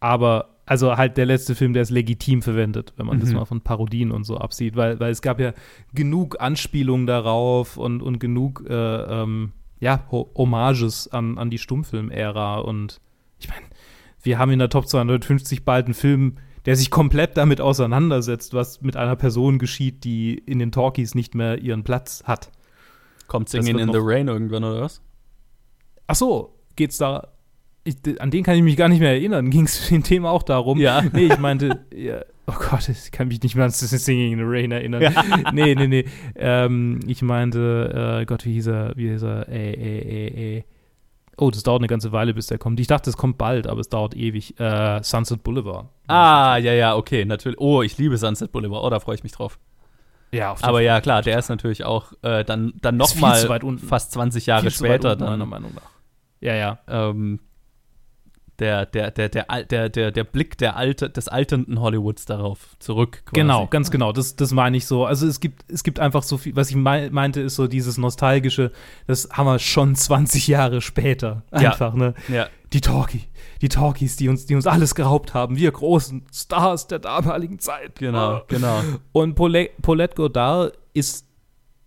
S1: aber also halt der letzte Film, der es legitim verwendet, wenn man mhm. das mal von Parodien und so absieht, weil, weil es gab ja genug Anspielungen darauf und, und genug äh, ähm, ja, Hommages an, an die Stummfilm-Ära und ich meine, wir haben in der Top 250 bald einen Film, der sich komplett damit auseinandersetzt, was mit einer Person geschieht, die in den Talkies nicht mehr ihren Platz hat.
S2: Kommt Singing in the Rain irgendwann oder was?
S1: Ach so, geht's da. Ich, an den kann ich mich gar nicht mehr erinnern. Ging es dem Thema auch darum?
S2: Ja.
S1: Nee, ich meinte, ja, oh Gott, ich kann mich nicht mehr an Singing in the Rain erinnern. Ja. Nee, nee, nee. Ähm, ich meinte, äh, Gott, wie hieß er? Wie hieß er? Ey, ey, ey, ey. Oh, das dauert eine ganze Weile, bis der kommt. Ich dachte, es kommt bald, aber es dauert ewig. Äh, Sunset Boulevard.
S2: Ah, ja, ja, okay, natürlich. Oh, ich liebe Sunset Boulevard. Oh, da freue ich mich drauf. Ja, auf Aber ja, klar, der ist natürlich auch äh, dann, dann nochmal fast 20 Jahre später. Unten, dann,
S1: meiner Meinung nach.
S2: Ja, ja. Ähm, der, der, der, der, der, der, der Blick der Alte, des alternden Hollywoods darauf zurück.
S1: Quasi. Genau, ganz genau. Das, das meine ich so. Also es gibt, es gibt einfach so viel, was ich meinte, ist so dieses Nostalgische, das haben wir schon 20 Jahre später. Einfach,
S2: ja.
S1: ne?
S2: Ja.
S1: Die Talkie die Talkies, die uns, die uns alles geraubt haben, wir großen Stars der damaligen Zeit.
S2: Genau, genau.
S1: Und Paulette Godard ist,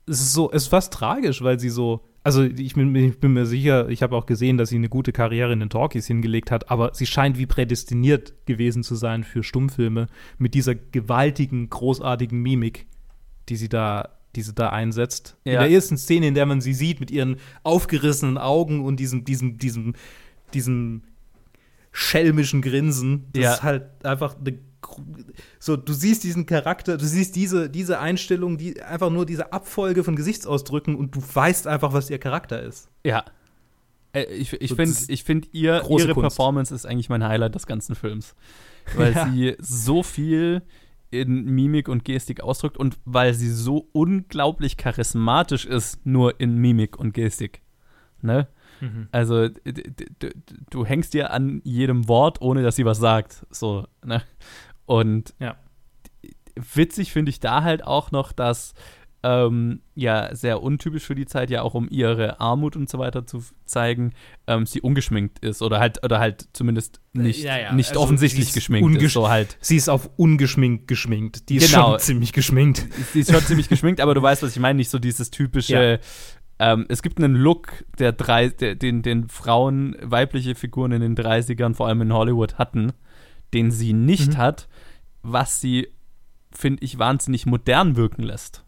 S1: ist so, ist fast tragisch, weil sie so, also ich bin, ich bin mir sicher, ich habe auch gesehen, dass sie eine gute Karriere in den Talkies hingelegt hat, aber sie scheint wie prädestiniert gewesen zu sein für Stummfilme mit dieser gewaltigen, großartigen Mimik, die sie da die sie da einsetzt. Ja. In der ersten Szene, in der man sie sieht mit ihren aufgerissenen Augen und diesem, diesem, diesem, diesem schelmischen Grinsen. Das ja. ist halt einfach eine so, du siehst diesen Charakter, du siehst diese, diese Einstellung, die einfach nur diese Abfolge von Gesichtsausdrücken und du weißt einfach, was ihr Charakter ist.
S2: Ja. Äh, ich ich so, finde, ich find ihr, ihre Kunst. Performance ist eigentlich mein Highlight des ganzen Films. Weil ja. sie so viel in Mimik und Gestik ausdrückt und weil sie so unglaublich charismatisch ist, nur in Mimik und Gestik. Ne? Mhm. Also du hängst dir an jedem Wort, ohne dass sie was sagt. So, ne? Und
S1: ja.
S2: witzig finde ich da halt auch noch, dass ähm, ja sehr untypisch für die Zeit, ja auch um ihre Armut und so weiter zu zeigen, ähm, sie ungeschminkt ist oder halt oder halt zumindest nicht, ja, ja. nicht also offensichtlich geschminkt ist. So halt.
S1: Sie ist auf ungeschminkt geschminkt. Die ist genau. schon ziemlich geschminkt.
S2: Sie ist schon ziemlich geschminkt, aber du weißt, was ich meine, nicht so dieses typische ja. Ähm, es gibt einen Look, der drei, der, den, den Frauen, weibliche Figuren in den 30ern, vor allem in Hollywood, hatten, den sie nicht mhm. hat, was sie, finde ich, wahnsinnig modern wirken lässt.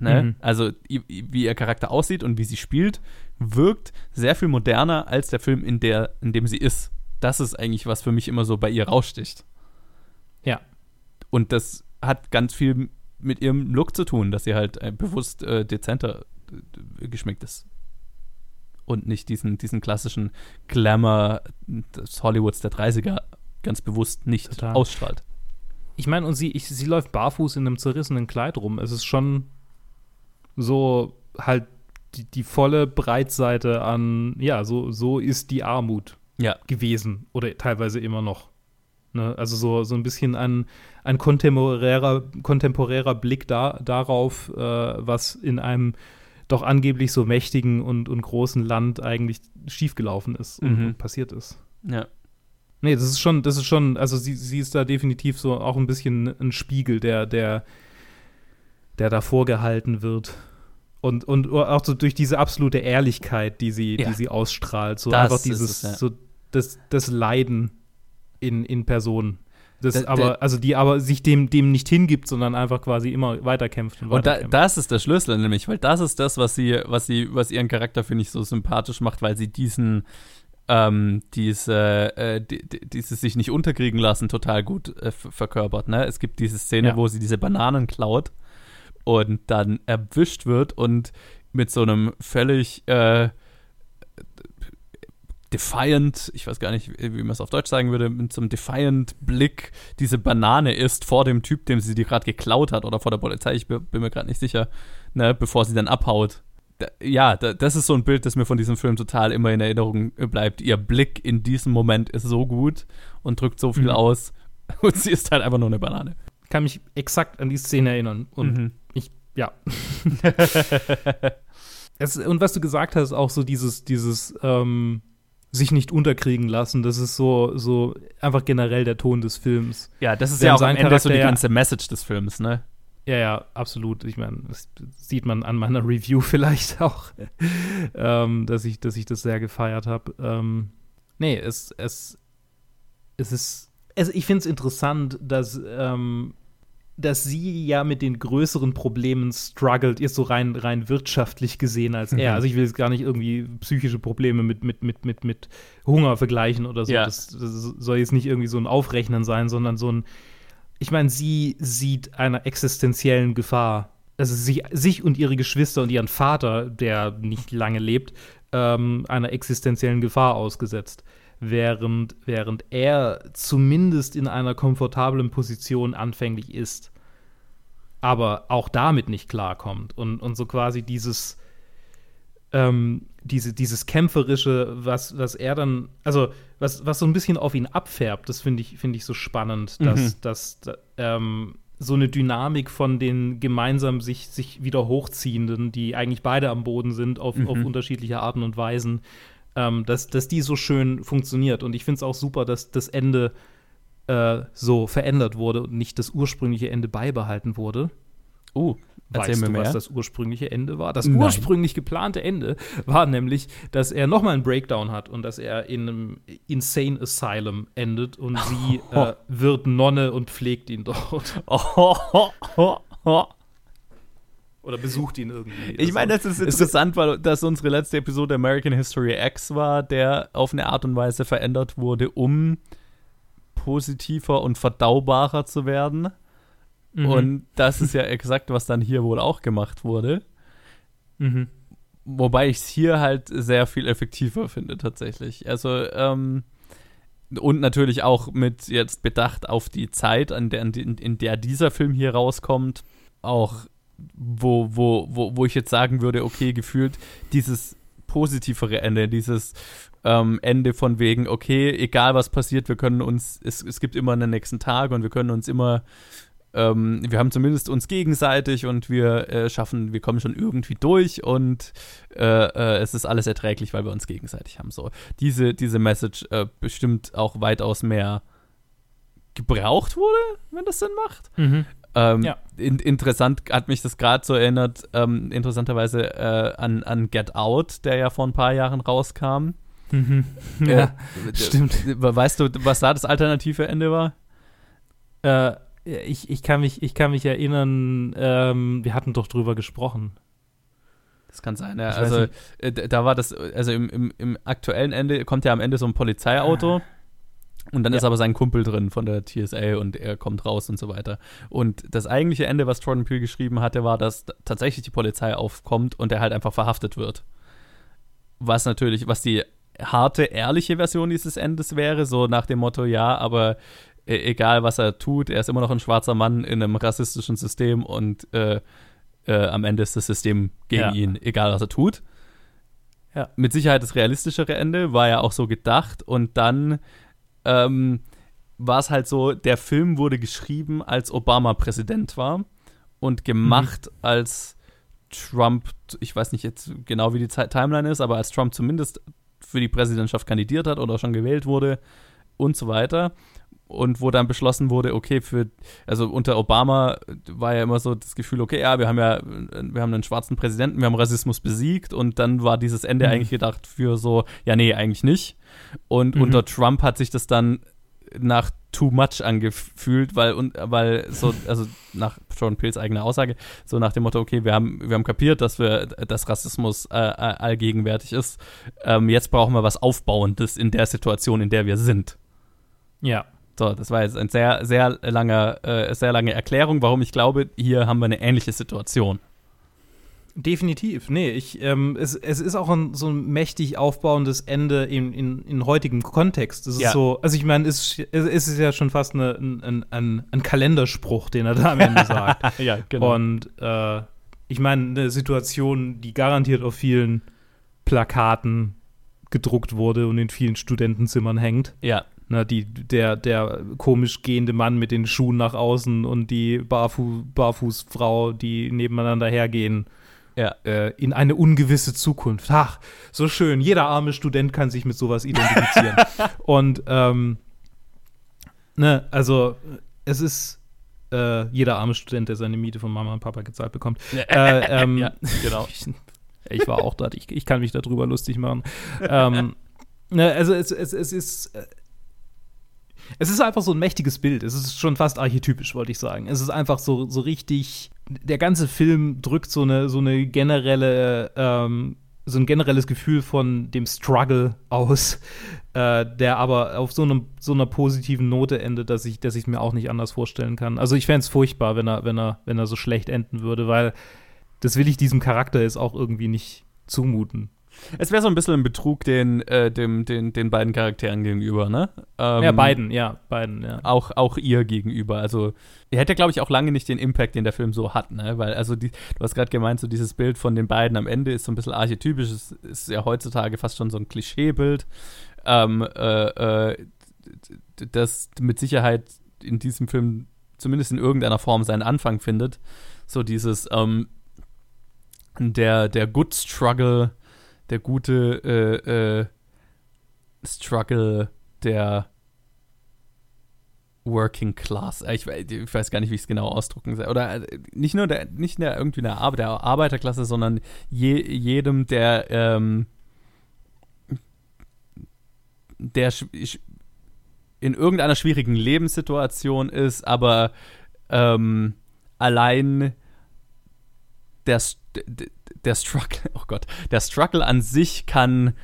S2: Ne? Mhm. Also, wie ihr Charakter aussieht und wie sie spielt, wirkt sehr viel moderner als der Film, in, der, in dem sie ist. Das ist eigentlich, was für mich immer so bei ihr raussticht.
S1: Ja.
S2: Und das hat ganz viel mit ihrem Look zu tun, dass sie halt äh, bewusst äh, dezenter geschminkt ist. Und nicht diesen, diesen klassischen Glamour des Hollywoods der 30er ganz bewusst nicht Total. ausstrahlt.
S1: Ich meine, und sie, ich, sie läuft barfuß in einem zerrissenen Kleid rum. Es ist schon so halt die, die volle Breitseite an, ja, so, so ist die Armut
S2: ja.
S1: gewesen oder teilweise immer noch. Ne? Also so, so ein bisschen ein, ein kontemporärer, kontemporärer Blick da, darauf, äh, was in einem doch angeblich so mächtigen und, und großen Land eigentlich schiefgelaufen ist und, mhm. und passiert ist.
S2: Ja.
S1: Nee, das ist schon, das ist schon, also sie, sie ist da definitiv so auch ein bisschen ein Spiegel, der, der, der da vorgehalten wird. Und, und auch so durch diese absolute Ehrlichkeit, die sie, ja. die sie ausstrahlt. So das einfach dieses, es, ja. so das, das Leiden in, in Person. Das der, aber, also die aber sich dem, dem nicht hingibt, sondern einfach quasi immer weiterkämpft.
S2: Und, und da, das ist der Schlüssel nämlich, weil das ist das, was sie, was sie, was ihren Charakter, finde ich, so sympathisch macht, weil sie diesen, ähm, diese, äh, die, dieses sich nicht unterkriegen lassen total gut äh, verkörpert. Ne? Es gibt diese Szene, ja. wo sie diese Bananen klaut und dann erwischt wird und mit so einem völlig äh, defiant, ich weiß gar nicht, wie man es auf Deutsch sagen würde, mit so einem defiant Blick diese Banane isst vor dem Typ, dem sie die gerade geklaut hat oder vor der Polizei, ich bin mir gerade nicht sicher, ne, bevor sie dann abhaut. Ja, da, das ist so ein Bild, das mir von diesem Film total immer in Erinnerung bleibt. Ihr Blick in diesem Moment ist so gut und drückt so viel mhm. aus und sie ist halt einfach nur eine Banane.
S1: Kann mich exakt an die Szene erinnern und mhm. ich, ja. es, und was du gesagt hast, auch so dieses, dieses, ähm, sich nicht unterkriegen lassen. Das ist so, so einfach generell der Ton des Films.
S2: Ja, das ist Wenn ja auch am Ende so die ganze Message des Films, ne?
S1: Ja, ja, absolut. Ich meine, das sieht man an meiner Review vielleicht auch, ähm, dass, ich, dass ich das sehr gefeiert habe. Ähm, nee, es, es, es ist. Also ich finde es interessant, dass ähm, dass sie ja mit den größeren Problemen struggelt, ist so rein, rein wirtschaftlich gesehen als er. Mhm. Also ich will jetzt gar nicht irgendwie psychische Probleme mit, mit, mit, mit, mit Hunger vergleichen oder so. Ja. Das, das, soll jetzt nicht irgendwie so ein Aufrechnen sein, sondern so ein, ich meine, sie sieht einer existenziellen Gefahr. Also sie, sich und ihre Geschwister und ihren Vater, der nicht lange lebt, ähm, einer existenziellen Gefahr ausgesetzt während, während er zumindest in einer komfortablen Position anfänglich ist, aber auch damit nicht klarkommt und, und so quasi dieses, ähm, diese, dieses kämpferische, was, was er dann, also was, was so ein bisschen auf ihn abfärbt, das finde ich, find ich so spannend, dass, mhm. dass ähm, so eine Dynamik von den gemeinsam sich, sich wieder hochziehenden, die eigentlich beide am Boden sind, auf, mhm. auf unterschiedliche Arten und Weisen, ähm, dass, dass die so schön funktioniert. Und ich finde es auch super, dass das Ende äh, so verändert wurde und nicht das ursprüngliche Ende beibehalten wurde.
S2: Oh,
S1: Erzähl weißt du, mehr. was das ursprüngliche Ende war? Das Nein. ursprünglich geplante Ende war nämlich, dass er nochmal einen Breakdown hat und dass er in einem Insane Asylum endet und sie äh, wird Nonne und pflegt ihn dort. Oder besucht ihn irgendwie.
S2: Ich meine, das ist interessant, weil das unsere letzte Episode American History X war, der auf eine Art und Weise verändert wurde, um positiver und verdaubarer zu werden. Mhm. Und das ist ja exakt, was dann hier wohl auch gemacht wurde. Mhm. Wobei ich es hier halt sehr viel effektiver finde, tatsächlich. Also, ähm, und natürlich auch mit jetzt Bedacht auf die Zeit, in der, in, in der dieser Film hier rauskommt, auch wo, wo, wo, wo ich jetzt sagen würde, okay, gefühlt dieses positivere Ende, dieses ähm, Ende von wegen, okay, egal was passiert, wir können uns, es, es gibt immer einen nächsten Tag und wir können uns immer, ähm, wir haben zumindest uns gegenseitig und wir äh, schaffen, wir kommen schon irgendwie durch und äh, äh, es ist alles erträglich, weil wir uns gegenseitig haben. So, diese, diese Message äh, bestimmt auch weitaus mehr gebraucht wurde, wenn das Sinn macht. Mhm. Ähm, ja. in, interessant hat mich das gerade so erinnert, ähm, interessanterweise äh, an, an Get Out, der ja vor ein paar Jahren rauskam.
S1: Mhm. Ja,
S2: äh, stimmt. Weißt du, was da das alternative Ende war?
S1: Äh, ich, ich, kann mich, ich kann mich erinnern, ähm, wir hatten doch drüber gesprochen.
S2: Das kann sein, ja. Also, äh, da war das, also im, im, im, aktuellen Ende kommt ja am Ende so ein Polizeiauto. Ah und dann ja. ist aber sein Kumpel drin von der TSA und er kommt raus und so weiter. Und das eigentliche Ende, was Jordan Peele geschrieben hatte, war, dass tatsächlich die Polizei aufkommt und er halt einfach verhaftet wird. Was natürlich, was die harte, ehrliche Version dieses Endes wäre, so nach dem Motto, ja, aber e egal was er tut, er ist immer noch ein schwarzer Mann in einem rassistischen System und äh, äh, am Ende ist das System gegen ja. ihn, egal was er tut. Ja. Mit Sicherheit das realistischere Ende war ja auch so gedacht und dann ähm, war es halt so, der Film wurde geschrieben, als Obama Präsident war und gemacht, mhm. als Trump, ich weiß nicht jetzt genau, wie die Timeline ist, aber als Trump zumindest für die Präsidentschaft kandidiert hat oder schon gewählt wurde und so weiter. Und wo dann beschlossen wurde, okay, für, also unter Obama war ja immer so das Gefühl, okay, ja, wir haben ja, wir haben einen schwarzen Präsidenten, wir haben Rassismus besiegt und dann war dieses Ende mhm. eigentlich gedacht für so, ja, nee, eigentlich nicht. Und mhm. unter Trump hat sich das dann nach too much angefühlt, weil und weil so also nach Sean Pills eigener Aussage so nach dem Motto okay wir haben wir haben kapiert dass wir dass Rassismus äh, allgegenwärtig ist ähm, jetzt brauchen wir was Aufbauendes in der Situation in der wir sind
S1: ja
S2: so das war jetzt ein sehr sehr langer äh, sehr lange Erklärung warum ich glaube hier haben wir eine ähnliche Situation
S1: Definitiv. Nee, ich, ähm, es, es ist auch ein, so ein mächtig aufbauendes Ende in, in, in heutigem Kontext. Es ist
S2: Ja.
S1: so, also ich meine, es, es ist ja schon fast eine, ein, ein, ein Kalenderspruch, den er da am Ende sagt.
S2: ja,
S1: Und äh, ich meine, eine Situation, die garantiert auf vielen Plakaten gedruckt wurde und in vielen Studentenzimmern hängt.
S2: ja,
S1: Na, die, der, der komisch gehende Mann mit den Schuhen nach außen und die Barfu Barfußfrau, die nebeneinander hergehen,
S2: ja.
S1: äh, in eine ungewisse Zukunft. Ach, so schön. Jeder arme Student kann sich mit sowas identifizieren. und, ähm, ne, also, es ist äh, jeder arme Student, der seine Miete von Mama und Papa gezahlt bekommt. Äh, ähm,
S2: ja, genau.
S1: ich, ich war auch dort, ich, ich kann mich darüber lustig machen. ähm, ne, also es, es, es ist äh, es ist einfach so ein mächtiges Bild. Es ist schon fast archetypisch, wollte ich sagen. Es ist einfach so, so richtig. Der ganze Film drückt so eine, so eine generelle, ähm, so ein generelles Gefühl von dem Struggle aus, äh, der aber auf so, einem, so einer positiven Note endet, dass ich, dass mir auch nicht anders vorstellen kann. Also ich fände es furchtbar, wenn er, wenn er, wenn er so schlecht enden würde, weil das will ich diesem Charakter jetzt auch irgendwie nicht zumuten.
S2: Es wäre so ein bisschen ein Betrug den, äh, dem, den, den beiden Charakteren gegenüber, ne? Ähm,
S1: ja, beiden, ja, beiden, ja.
S2: Auch, auch ihr gegenüber. Also, er hätte, glaube ich, auch lange nicht den Impact, den der Film so hat, ne? Weil, also, die, du hast gerade gemeint, so dieses Bild von den beiden am Ende ist so ein bisschen archetypisch. Es ist ja heutzutage fast schon so ein Klischeebild. Ähm, äh, äh, das mit Sicherheit in diesem Film zumindest in irgendeiner Form seinen Anfang findet. So dieses, ähm, der, der Good Struggle, der gute äh, äh, Struggle der Working Class. Äh, Ich, ich weiß gar nicht, wie ich es genau ausdrucken soll. Oder äh, nicht nur der, nicht der, irgendwie der, Ar der Arbeiterklasse, sondern je, jedem, der, ähm, der in irgendeiner schwierigen Lebenssituation ist, aber ähm, allein der, der Struggle, oh Gott, der Struggle an sich kann,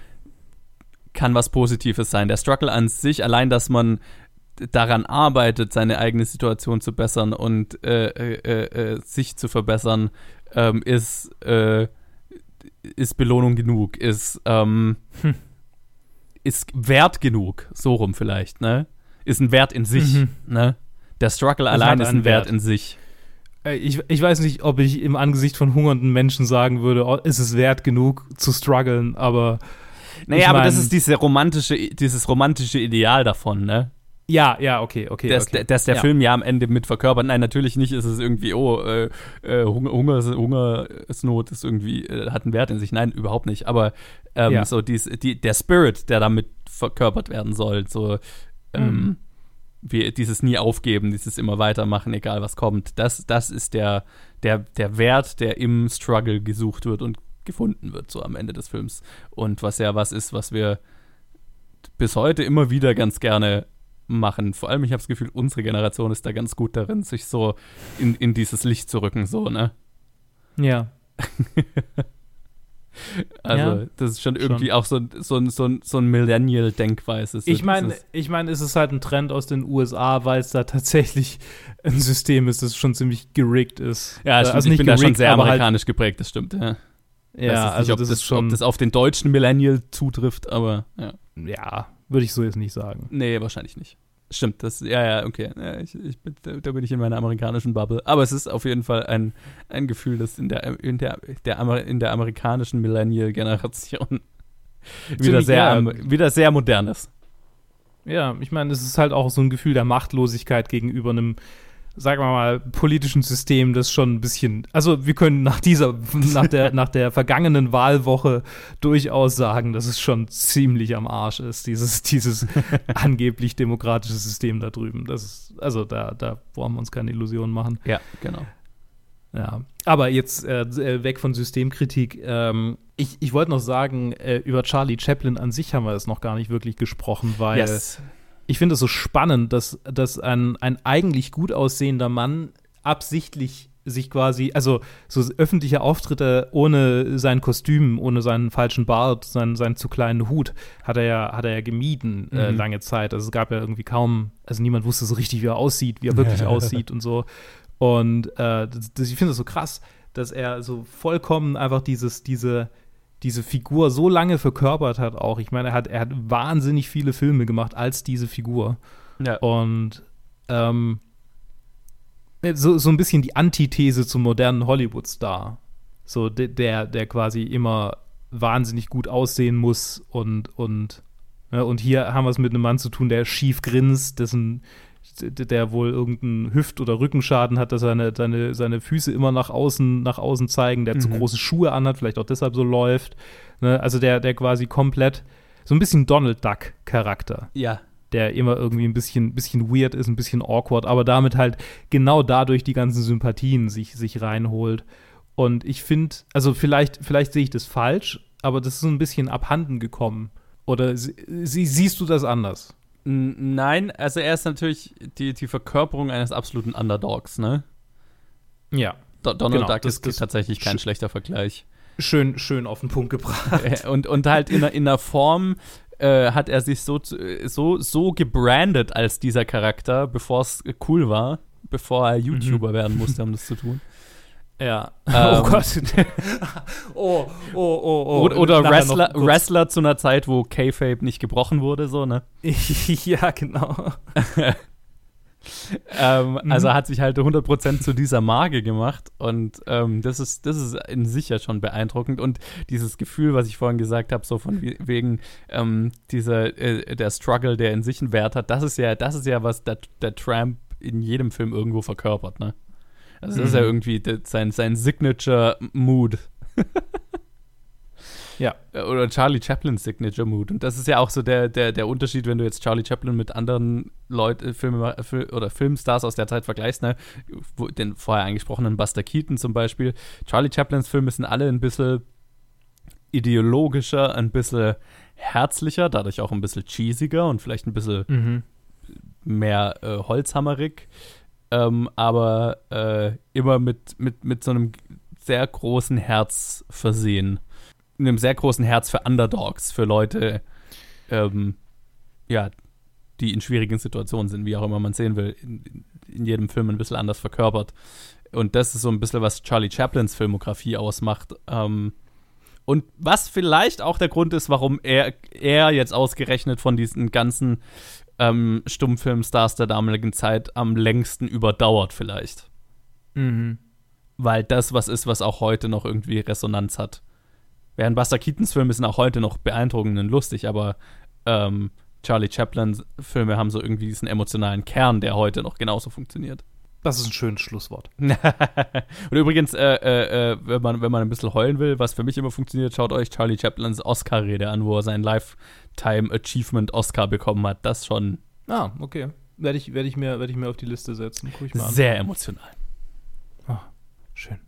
S2: kann was Positives sein. Der Struggle an sich, allein, dass man daran arbeitet, seine eigene Situation zu bessern und äh, äh, äh, sich zu verbessern, ähm, ist, äh, ist Belohnung genug, ist, ähm,
S1: Hm.
S2: ist Wert genug, so rum vielleicht, ne? Ist ein Wert in sich,
S1: Mhm.
S2: ne? Der Struggle allein ist ein Wert
S1: Wert.
S2: in sich.
S1: Äh, Ich, ich weiß nicht, ob ich im Angesicht von hungernden Menschen sagen würde, oh, ist es wert genug zu strugglen, aber
S2: Naja,
S1: Ich
S2: aber das
S1: mein-
S2: ist diese romantische, dieses romantische Ideal davon, ne?
S1: ja, ja, okay, okay.
S2: dass,
S1: okay.
S2: dass der
S1: ja.
S2: Film ja am Ende mit verkörpert. Nein, natürlich nicht ist es irgendwie, oh, äh, äh, Hunger, Hunger, Hungersnot ist irgendwie, äh, hat einen Wert in sich. Nein, überhaupt nicht. Aber ähm,
S1: Ja.
S2: so dies, die, der Spirit, der damit verkörpert werden soll, so ähm,
S1: Mhm.
S2: Wie dieses nie aufgeben, dieses immer weitermachen, egal was kommt, das, das ist der, der, der Wert, der im Struggle gesucht wird und gefunden wird, so am Ende des Films. Und was ja was ist, was wir bis heute immer wieder ganz gerne machen. Vor allem, ich habe das Gefühl, unsere Generation ist da ganz gut darin, sich so in, in dieses Licht zu rücken, so, ne?
S1: Ja.
S2: Also,
S1: Ja,
S2: das ist schon irgendwie auch so, ein- so, so, so ein Millennial-Denkweise.
S1: Ich meine, ich meine, es ist halt ein Trend aus den USA, weil es da tatsächlich ein System ist, das schon ziemlich gerickt ist.
S2: ja,
S1: Äh,
S2: stimmt,
S1: also
S2: ich bin da schon
S1: gerickt,
S2: sehr
S1: halt-
S2: amerikanisch geprägt, das stimmt, ja.
S1: Ja, also
S2: nicht, ob
S1: das,
S2: das,
S1: ist schon.
S2: ob das auf den deutschen Millennial zutrifft, aber ja.
S1: ja, würde ich so jetzt nicht sagen.
S2: Nee, wahrscheinlich nicht. Stimmt, das, ja, ja, okay. Ja, ich, ich, bin- da, bin ich in meiner amerikanischen Bubble. Aber es ist auf jeden Fall ein, ein Gefühl, das in der, in der, der, Amer, in der amerikanischen Millennial-Generation wieder sehr,
S1: ja.
S2: wieder sehr modern ist.
S1: Ja, ich meine, es ist halt auch so ein Gefühl der Machtlosigkeit gegenüber einem, sagen wir mal, politischen System, das schon ein bisschen, also wir können nach dieser, nach der, nach der vergangenen Wahlwoche durchaus sagen, dass es schon ziemlich am Arsch ist, dieses, dieses angeblich demokratische System da drüben. Das ist, also da, da brauchen wir uns keine Illusionen machen.
S2: Ja, genau.
S1: Ja, aber jetzt äh, weg von Systemkritik. Ähm, ich ich wollte noch sagen, äh, über Charlie Chaplin an sich haben wir es noch gar nicht wirklich gesprochen, weil
S2: Yes.
S1: Ich finde es so spannend, dass, dass ein, ein eigentlich gut aussehender Mann absichtlich sich quasi, also so öffentliche Auftritte ohne sein Kostüm, ohne seinen falschen Bart, seinen, seinen zu kleinen Hut, hat er ja, hat er ja gemieden äh,
S2: Mhm.
S1: lange Zeit. Also es gab ja irgendwie kaum, also niemand wusste so richtig, wie er aussieht, wie er wirklich aussieht und so. Und äh, das, das, ich finde das so krass, dass er so vollkommen einfach dieses, diese, diese Figur so lange verkörpert hat auch. Ich meine, er hat, er hat wahnsinnig viele Filme gemacht als diese Figur.
S2: Ja.
S1: Und ähm, so, so ein bisschen die Antithese zum modernen Hollywood-Star. So der, der quasi immer wahnsinnig gut aussehen muss und, und, ne, und hier haben wir es mit einem Mann zu tun, der schief grinst, dessen der wohl irgendeinen Hüft- oder Rückenschaden hat, dass seine, seine, seine Füße immer nach außen, nach außen zeigen, der mhm. zu große Schuhe anhat, vielleicht auch deshalb so läuft. Ne? Also der, der quasi komplett so ein bisschen Donald Duck-Charakter.
S2: Ja.
S1: Der immer irgendwie ein bisschen, bisschen weird ist, ein bisschen awkward, aber damit halt genau dadurch die ganzen Sympathien sich, sich reinholt. Und ich finde, also vielleicht, vielleicht sehe ich das falsch, aber das ist so ein bisschen abhanden gekommen. Oder sie, siehst du das anders?
S2: Nein, also er ist natürlich die, die Verkörperung eines absoluten Underdogs, ne?
S1: Ja.
S2: Do Donald genau, Duck das, ist das tatsächlich kein schlechter Vergleich.
S1: Schön, schön auf den Punkt gebracht.
S2: Und, und halt in, in einer Form äh, hat er sich so, so, so gebrandet als dieser Charakter, bevor es cool war, bevor er YouTuber mhm. werden musste, um das zu tun.
S1: Ja.
S2: Ähm, oh Gott. oh, oh, oh, oh. Oder, oder Wrestler, Wrestler zu einer Zeit, wo K-Fape nicht gebrochen wurde, so, ne?
S1: ja, genau.
S2: ähm, mhm. Also hat sich halt 100% zu dieser Marke gemacht und ähm, das, ist, das ist in sich ja schon beeindruckend und dieses Gefühl, was ich vorhin gesagt habe, so von wegen ähm, dieser, äh, der Struggle, der in sich einen Wert hat, das ist ja, das ist ja, was der, der Tramp in jedem Film irgendwo verkörpert, ne? Also das ist ja mhm. irgendwie sein, sein Signature-Mood.
S1: ja.
S2: Oder Charlie Chaplins Signature Mood. Und das ist ja auch so der, der, der Unterschied, wenn du jetzt Charlie Chaplin mit anderen Leuten, Filme oder Filmstars aus der Zeit vergleichst, ne? Den vorher angesprochenen Buster Keaton zum Beispiel. Charlie Chaplins Filme sind alle ein bisschen ideologischer, ein bisschen herzlicher, dadurch auch ein bisschen cheesiger und vielleicht ein bisschen mhm. mehr äh, holzhammerig ähm, aber äh, immer mit, mit, mit so einem sehr großen Herz versehen. Einem sehr großen Herz für Underdogs, für Leute, ähm, ja, die in schwierigen Situationen sind, wie auch immer man sehen will, in, in jedem Film ein bisschen anders verkörpert. Und das ist so ein bisschen, was Charlie Chaplins Filmografie ausmacht. Ähm, und was vielleicht auch der Grund ist, warum er, er jetzt ausgerechnet von diesen ganzen ähm, Stummfilmstars der damaligen Zeit am längsten überdauert, vielleicht.
S1: Mhm.
S2: Weil das was ist, was auch heute noch irgendwie Resonanz hat. Während Buster Keatons Filme sind auch heute noch beeindruckend und lustig, aber ähm, Charlie Chaplin-Filme haben so irgendwie diesen emotionalen Kern, der heute noch genauso funktioniert.
S1: Das ist ein schönes Schlusswort.
S2: und übrigens, äh, äh, äh, wenn, man, wenn man ein bisschen heulen will, was für mich immer funktioniert, schaut euch Charlie Chaplins Oscar-Rede an, wo er seinen Lifetime Achievement Oscar bekommen hat. Das schon.
S1: Ah, okay. Werde ich, werd ich, mir, werd ich mir auf die Liste setzen.
S2: Guck ich mal an. Sehr emotional.
S1: Ah, schön.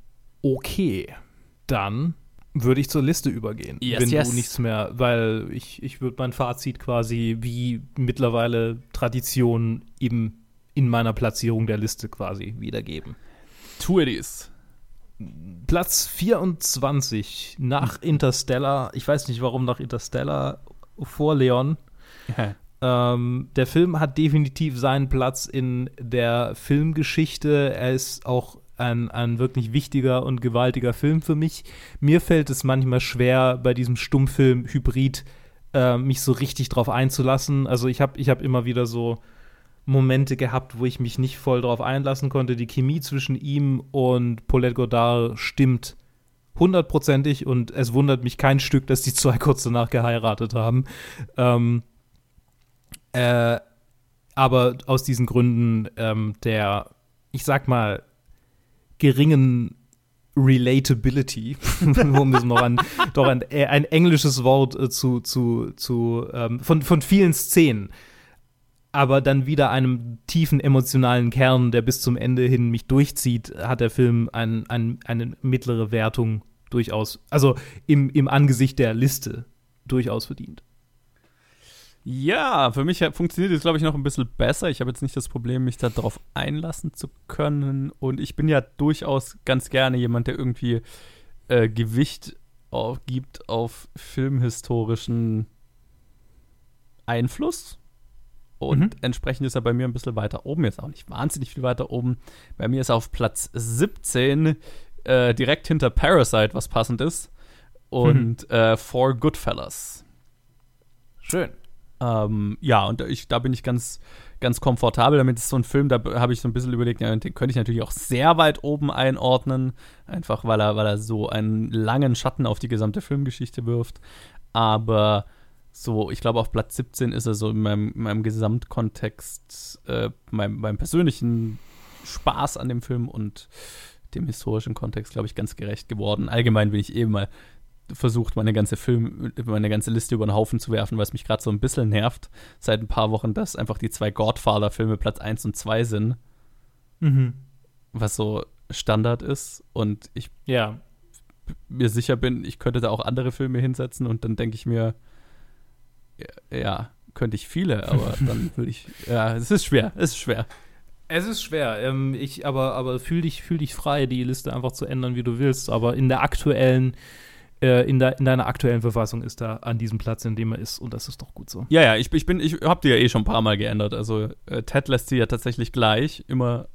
S1: Okay. Dann würde ich zur Liste übergehen.
S2: Yes,
S1: wenn
S2: yes.
S1: du nichts mehr, weil ich, ich würde mein Fazit quasi wie mittlerweile Tradition eben in meiner Platzierung der Liste quasi wiedergeben.
S2: Tue dies.
S1: Platz 24 nach Interstellar. Ich weiß nicht, warum nach Interstellar vor Leon. ähm, der Film hat definitiv seinen Platz in der Filmgeschichte. Er ist auch ein, ein wirklich wichtiger und gewaltiger Film für mich. Mir fällt es manchmal schwer, bei diesem Stummfilm-Hybrid äh, mich so richtig drauf einzulassen. Also ich habe ich hab immer wieder so Momente gehabt, wo ich mich nicht voll drauf einlassen konnte. Die Chemie zwischen ihm und Paulette Godard stimmt hundertprozentig und es wundert mich kein Stück, dass die zwei kurz danach geheiratet haben. Ähm, äh, aber aus diesen Gründen ähm, der, ich sag mal, geringen Relatability, um es noch ein, doch ein, ein englisches Wort äh, zu, zu, zu ähm, von, von vielen Szenen aber dann wieder einem tiefen emotionalen Kern, der bis zum Ende hin mich durchzieht, hat der Film ein, ein, eine mittlere Wertung durchaus, also im, im Angesicht der Liste durchaus verdient.
S2: Ja, für mich funktioniert es, glaube ich, noch ein bisschen besser. Ich habe jetzt nicht das Problem, mich darauf einlassen zu können. Und ich bin ja durchaus ganz gerne jemand, der irgendwie äh, Gewicht auf, gibt auf filmhistorischen Einfluss. Und mhm. entsprechend ist er bei mir ein bisschen weiter oben. Jetzt auch nicht wahnsinnig viel weiter oben. Bei mir ist er auf Platz 17 äh, direkt hinter Parasite, was passend ist. Und mhm. äh, For Goodfellas.
S1: Schön.
S2: Ähm, ja, und ich, da bin ich ganz, ganz komfortabel. Damit ist so ein Film, da habe ich so ein bisschen überlegt, ja, den könnte ich natürlich auch sehr weit oben einordnen. Einfach weil er, weil er so einen langen Schatten auf die gesamte Filmgeschichte wirft. Aber so, ich glaube, auf Platz 17 ist er so in meinem, in meinem Gesamtkontext, äh, meinem, meinem persönlichen Spaß an dem Film und dem historischen Kontext, glaube ich, ganz gerecht geworden. Allgemein bin ich eben mal versucht, meine ganze Film, meine ganze Liste über den Haufen zu werfen, weil es mich gerade so ein bisschen nervt seit ein paar Wochen, dass einfach die zwei Godfather-Filme Platz 1 und 2 sind.
S1: Mhm.
S2: Was so Standard ist. Und ich
S1: ja.
S2: mir sicher bin, ich könnte da auch andere Filme hinsetzen und dann denke ich mir, ja, könnte ich viele, aber dann würde ich, ja, es ist schwer, es ist schwer.
S1: Es ist schwer. Ähm, ich, aber, aber fühl dich, fühl dich frei, die Liste einfach zu ändern, wie du willst. Aber in der aktuellen äh, in, der, in deiner aktuellen Verfassung ist er an diesem Platz, in dem er ist. Und das ist doch gut so.
S2: Ja, ja, ich, ich bin, ich habe die ja eh schon ein paar Mal geändert. Also äh, Ted lässt sie ja tatsächlich gleich immer,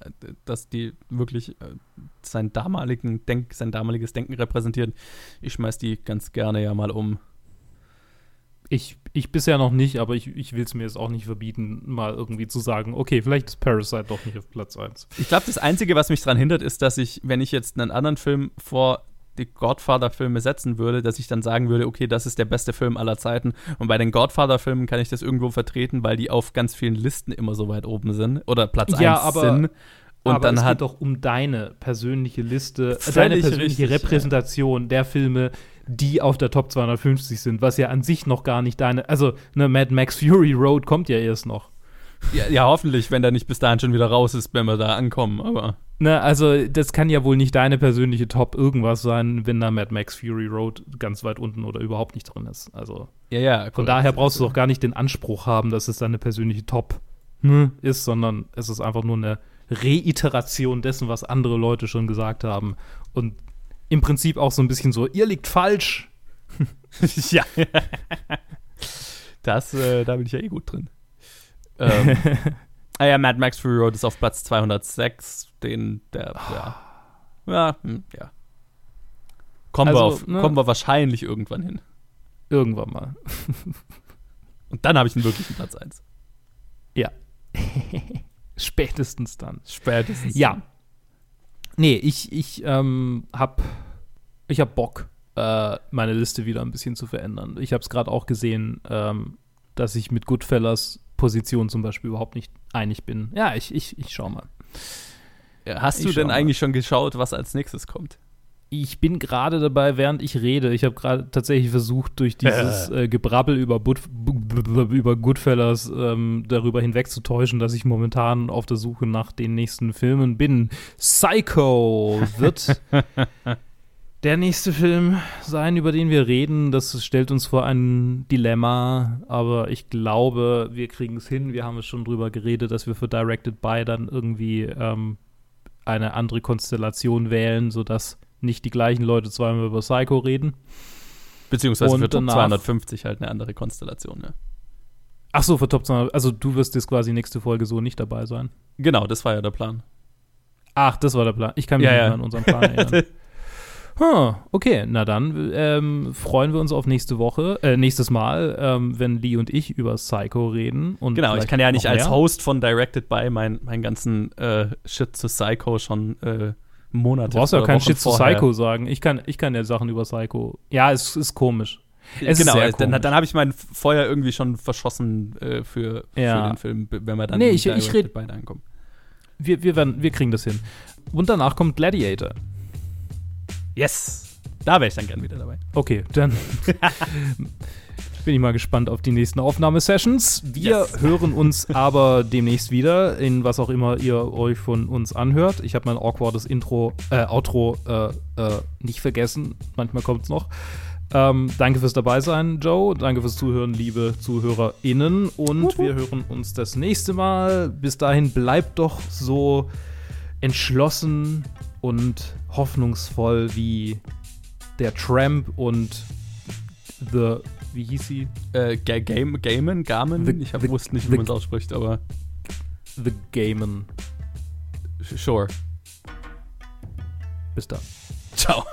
S2: äh, dass die wirklich äh, sein damaligen Denk, sein damaliges Denken repräsentieren. Ich schmeiß die ganz gerne ja mal um.
S1: Ich, ich bisher noch nicht, aber ich, ich will es mir jetzt auch nicht verbieten, mal irgendwie zu sagen, okay, vielleicht ist Parasite doch nicht auf Platz 1.
S2: Ich glaube, das Einzige, was mich daran hindert, ist, dass ich, wenn ich jetzt einen anderen Film vor die Godfather-Filme setzen würde, dass ich dann sagen würde, okay, das ist der beste Film aller Zeiten. Und bei den Godfather-Filmen kann ich das irgendwo vertreten, weil die auf ganz vielen Listen immer so weit oben sind oder Platz
S1: ja,
S2: 1
S1: aber,
S2: sind.
S1: Und aber dann es hat geht doch um deine persönliche Liste, deine persönliche richtig, Repräsentation ja. der Filme, die auf der Top 250 sind, was ja an sich noch gar nicht deine, also ne, Mad Max Fury Road kommt ja erst noch.
S2: Ja, ja, hoffentlich, wenn der nicht bis dahin schon wieder raus ist, wenn wir da ankommen, aber.
S1: Ne, also das kann ja wohl nicht deine persönliche Top irgendwas sein, wenn da Mad Max Fury Road ganz weit unten oder überhaupt nicht drin ist. Also
S2: ja, ja,
S1: von daher brauchst du doch gar nicht den Anspruch haben, dass es deine persönliche Top hm, ist, sondern es ist einfach nur eine Reiteration dessen, was andere Leute schon gesagt haben. Und im Prinzip auch so ein bisschen so, ihr liegt falsch.
S2: ja. Das, äh, da bin ich ja eh gut drin. ähm, ah ja, Mad Max Fury Road ist auf Platz 206 den, der, ja. Ja, hm, ja. Kommen, also, wir auf, ne? kommen wir wahrscheinlich irgendwann hin.
S1: Irgendwann mal.
S2: Und dann habe ich einen wirklichen Platz 1.
S1: Ja. Spätestens dann.
S2: Spätestens.
S1: Ja. Dann. Nee, ich, ich ähm, hab, ich hab Bock, äh, meine Liste wieder ein bisschen zu verändern. Ich habe es gerade auch gesehen, ähm, dass ich mit Goodfellas Position zum Beispiel überhaupt nicht einig bin. Ja, ich, ich, ich schau mal.
S2: Hast du denn eigentlich schon geschaut, was als nächstes kommt?
S1: Ich bin gerade dabei, während ich rede. Ich habe gerade tatsächlich versucht, durch dieses äh. Gebrabbel über, But über Goodfellas ähm, darüber hinwegzutäuschen, dass ich momentan auf der Suche nach den nächsten Filmen bin. Psycho wird der nächste Film sein, über den wir reden. Das stellt uns vor ein Dilemma, aber ich glaube, wir kriegen es hin. Wir haben es schon drüber geredet, dass wir für Directed By dann irgendwie ähm, eine andere Konstellation wählen, sodass nicht die gleichen Leute zweimal über Psycho reden.
S2: Beziehungsweise und für Top 250 halt eine andere Konstellation, ja.
S1: Ach so, für Top 200, also du wirst jetzt quasi nächste Folge so nicht dabei sein.
S2: Genau, das war ja der Plan.
S1: Ach, das war der Plan. Ich kann mich ja, nicht ja. an unseren Plan erinnern. Huh, okay, na dann ähm, freuen wir uns auf nächste Woche, äh, nächstes Mal, ähm, wenn Lee und ich über Psycho reden. Und
S2: genau, ich kann ja nicht als Host von Directed By meinen mein ganzen äh, Shit zu Psycho schon äh, Monate.
S1: Du brauchst ja keinen Shit zu Psycho sagen. Ich kann, ich kann ja Sachen über Psycho. Ja, es ist komisch.
S2: Es genau, ist dann, dann habe ich mein Feuer irgendwie schon verschossen äh, für,
S1: ja.
S2: für den Film, wenn wir dann
S1: nee, ich, ich red, beide ankommen. Wir, wir, werden, wir kriegen das hin. Und danach kommt Gladiator.
S2: Yes! Da wäre ich dann gern wieder dabei.
S1: Okay, dann bin ich mal gespannt auf die nächsten Aufnahmesessions. Wir yes. hören uns aber demnächst wieder, in was auch immer ihr euch von uns anhört. Ich habe mein awkwardes Intro, äh, Outro äh, äh, nicht vergessen. Manchmal kommt es noch. Ähm, danke fürs Dabeisein, Joe. Danke fürs Zuhören, liebe ZuhörerInnen. Und wir hören uns das nächste Mal. Bis dahin bleibt doch so entschlossen und hoffnungsvoll wie der Tramp und The, wie hieß sie?
S2: Äh, Game, Gamen? Garmin? The, ich hab, the, wusste nicht, wie man es ausspricht, aber.
S1: The Gamen.
S2: Sure.
S1: Bis dann.
S2: Ciao.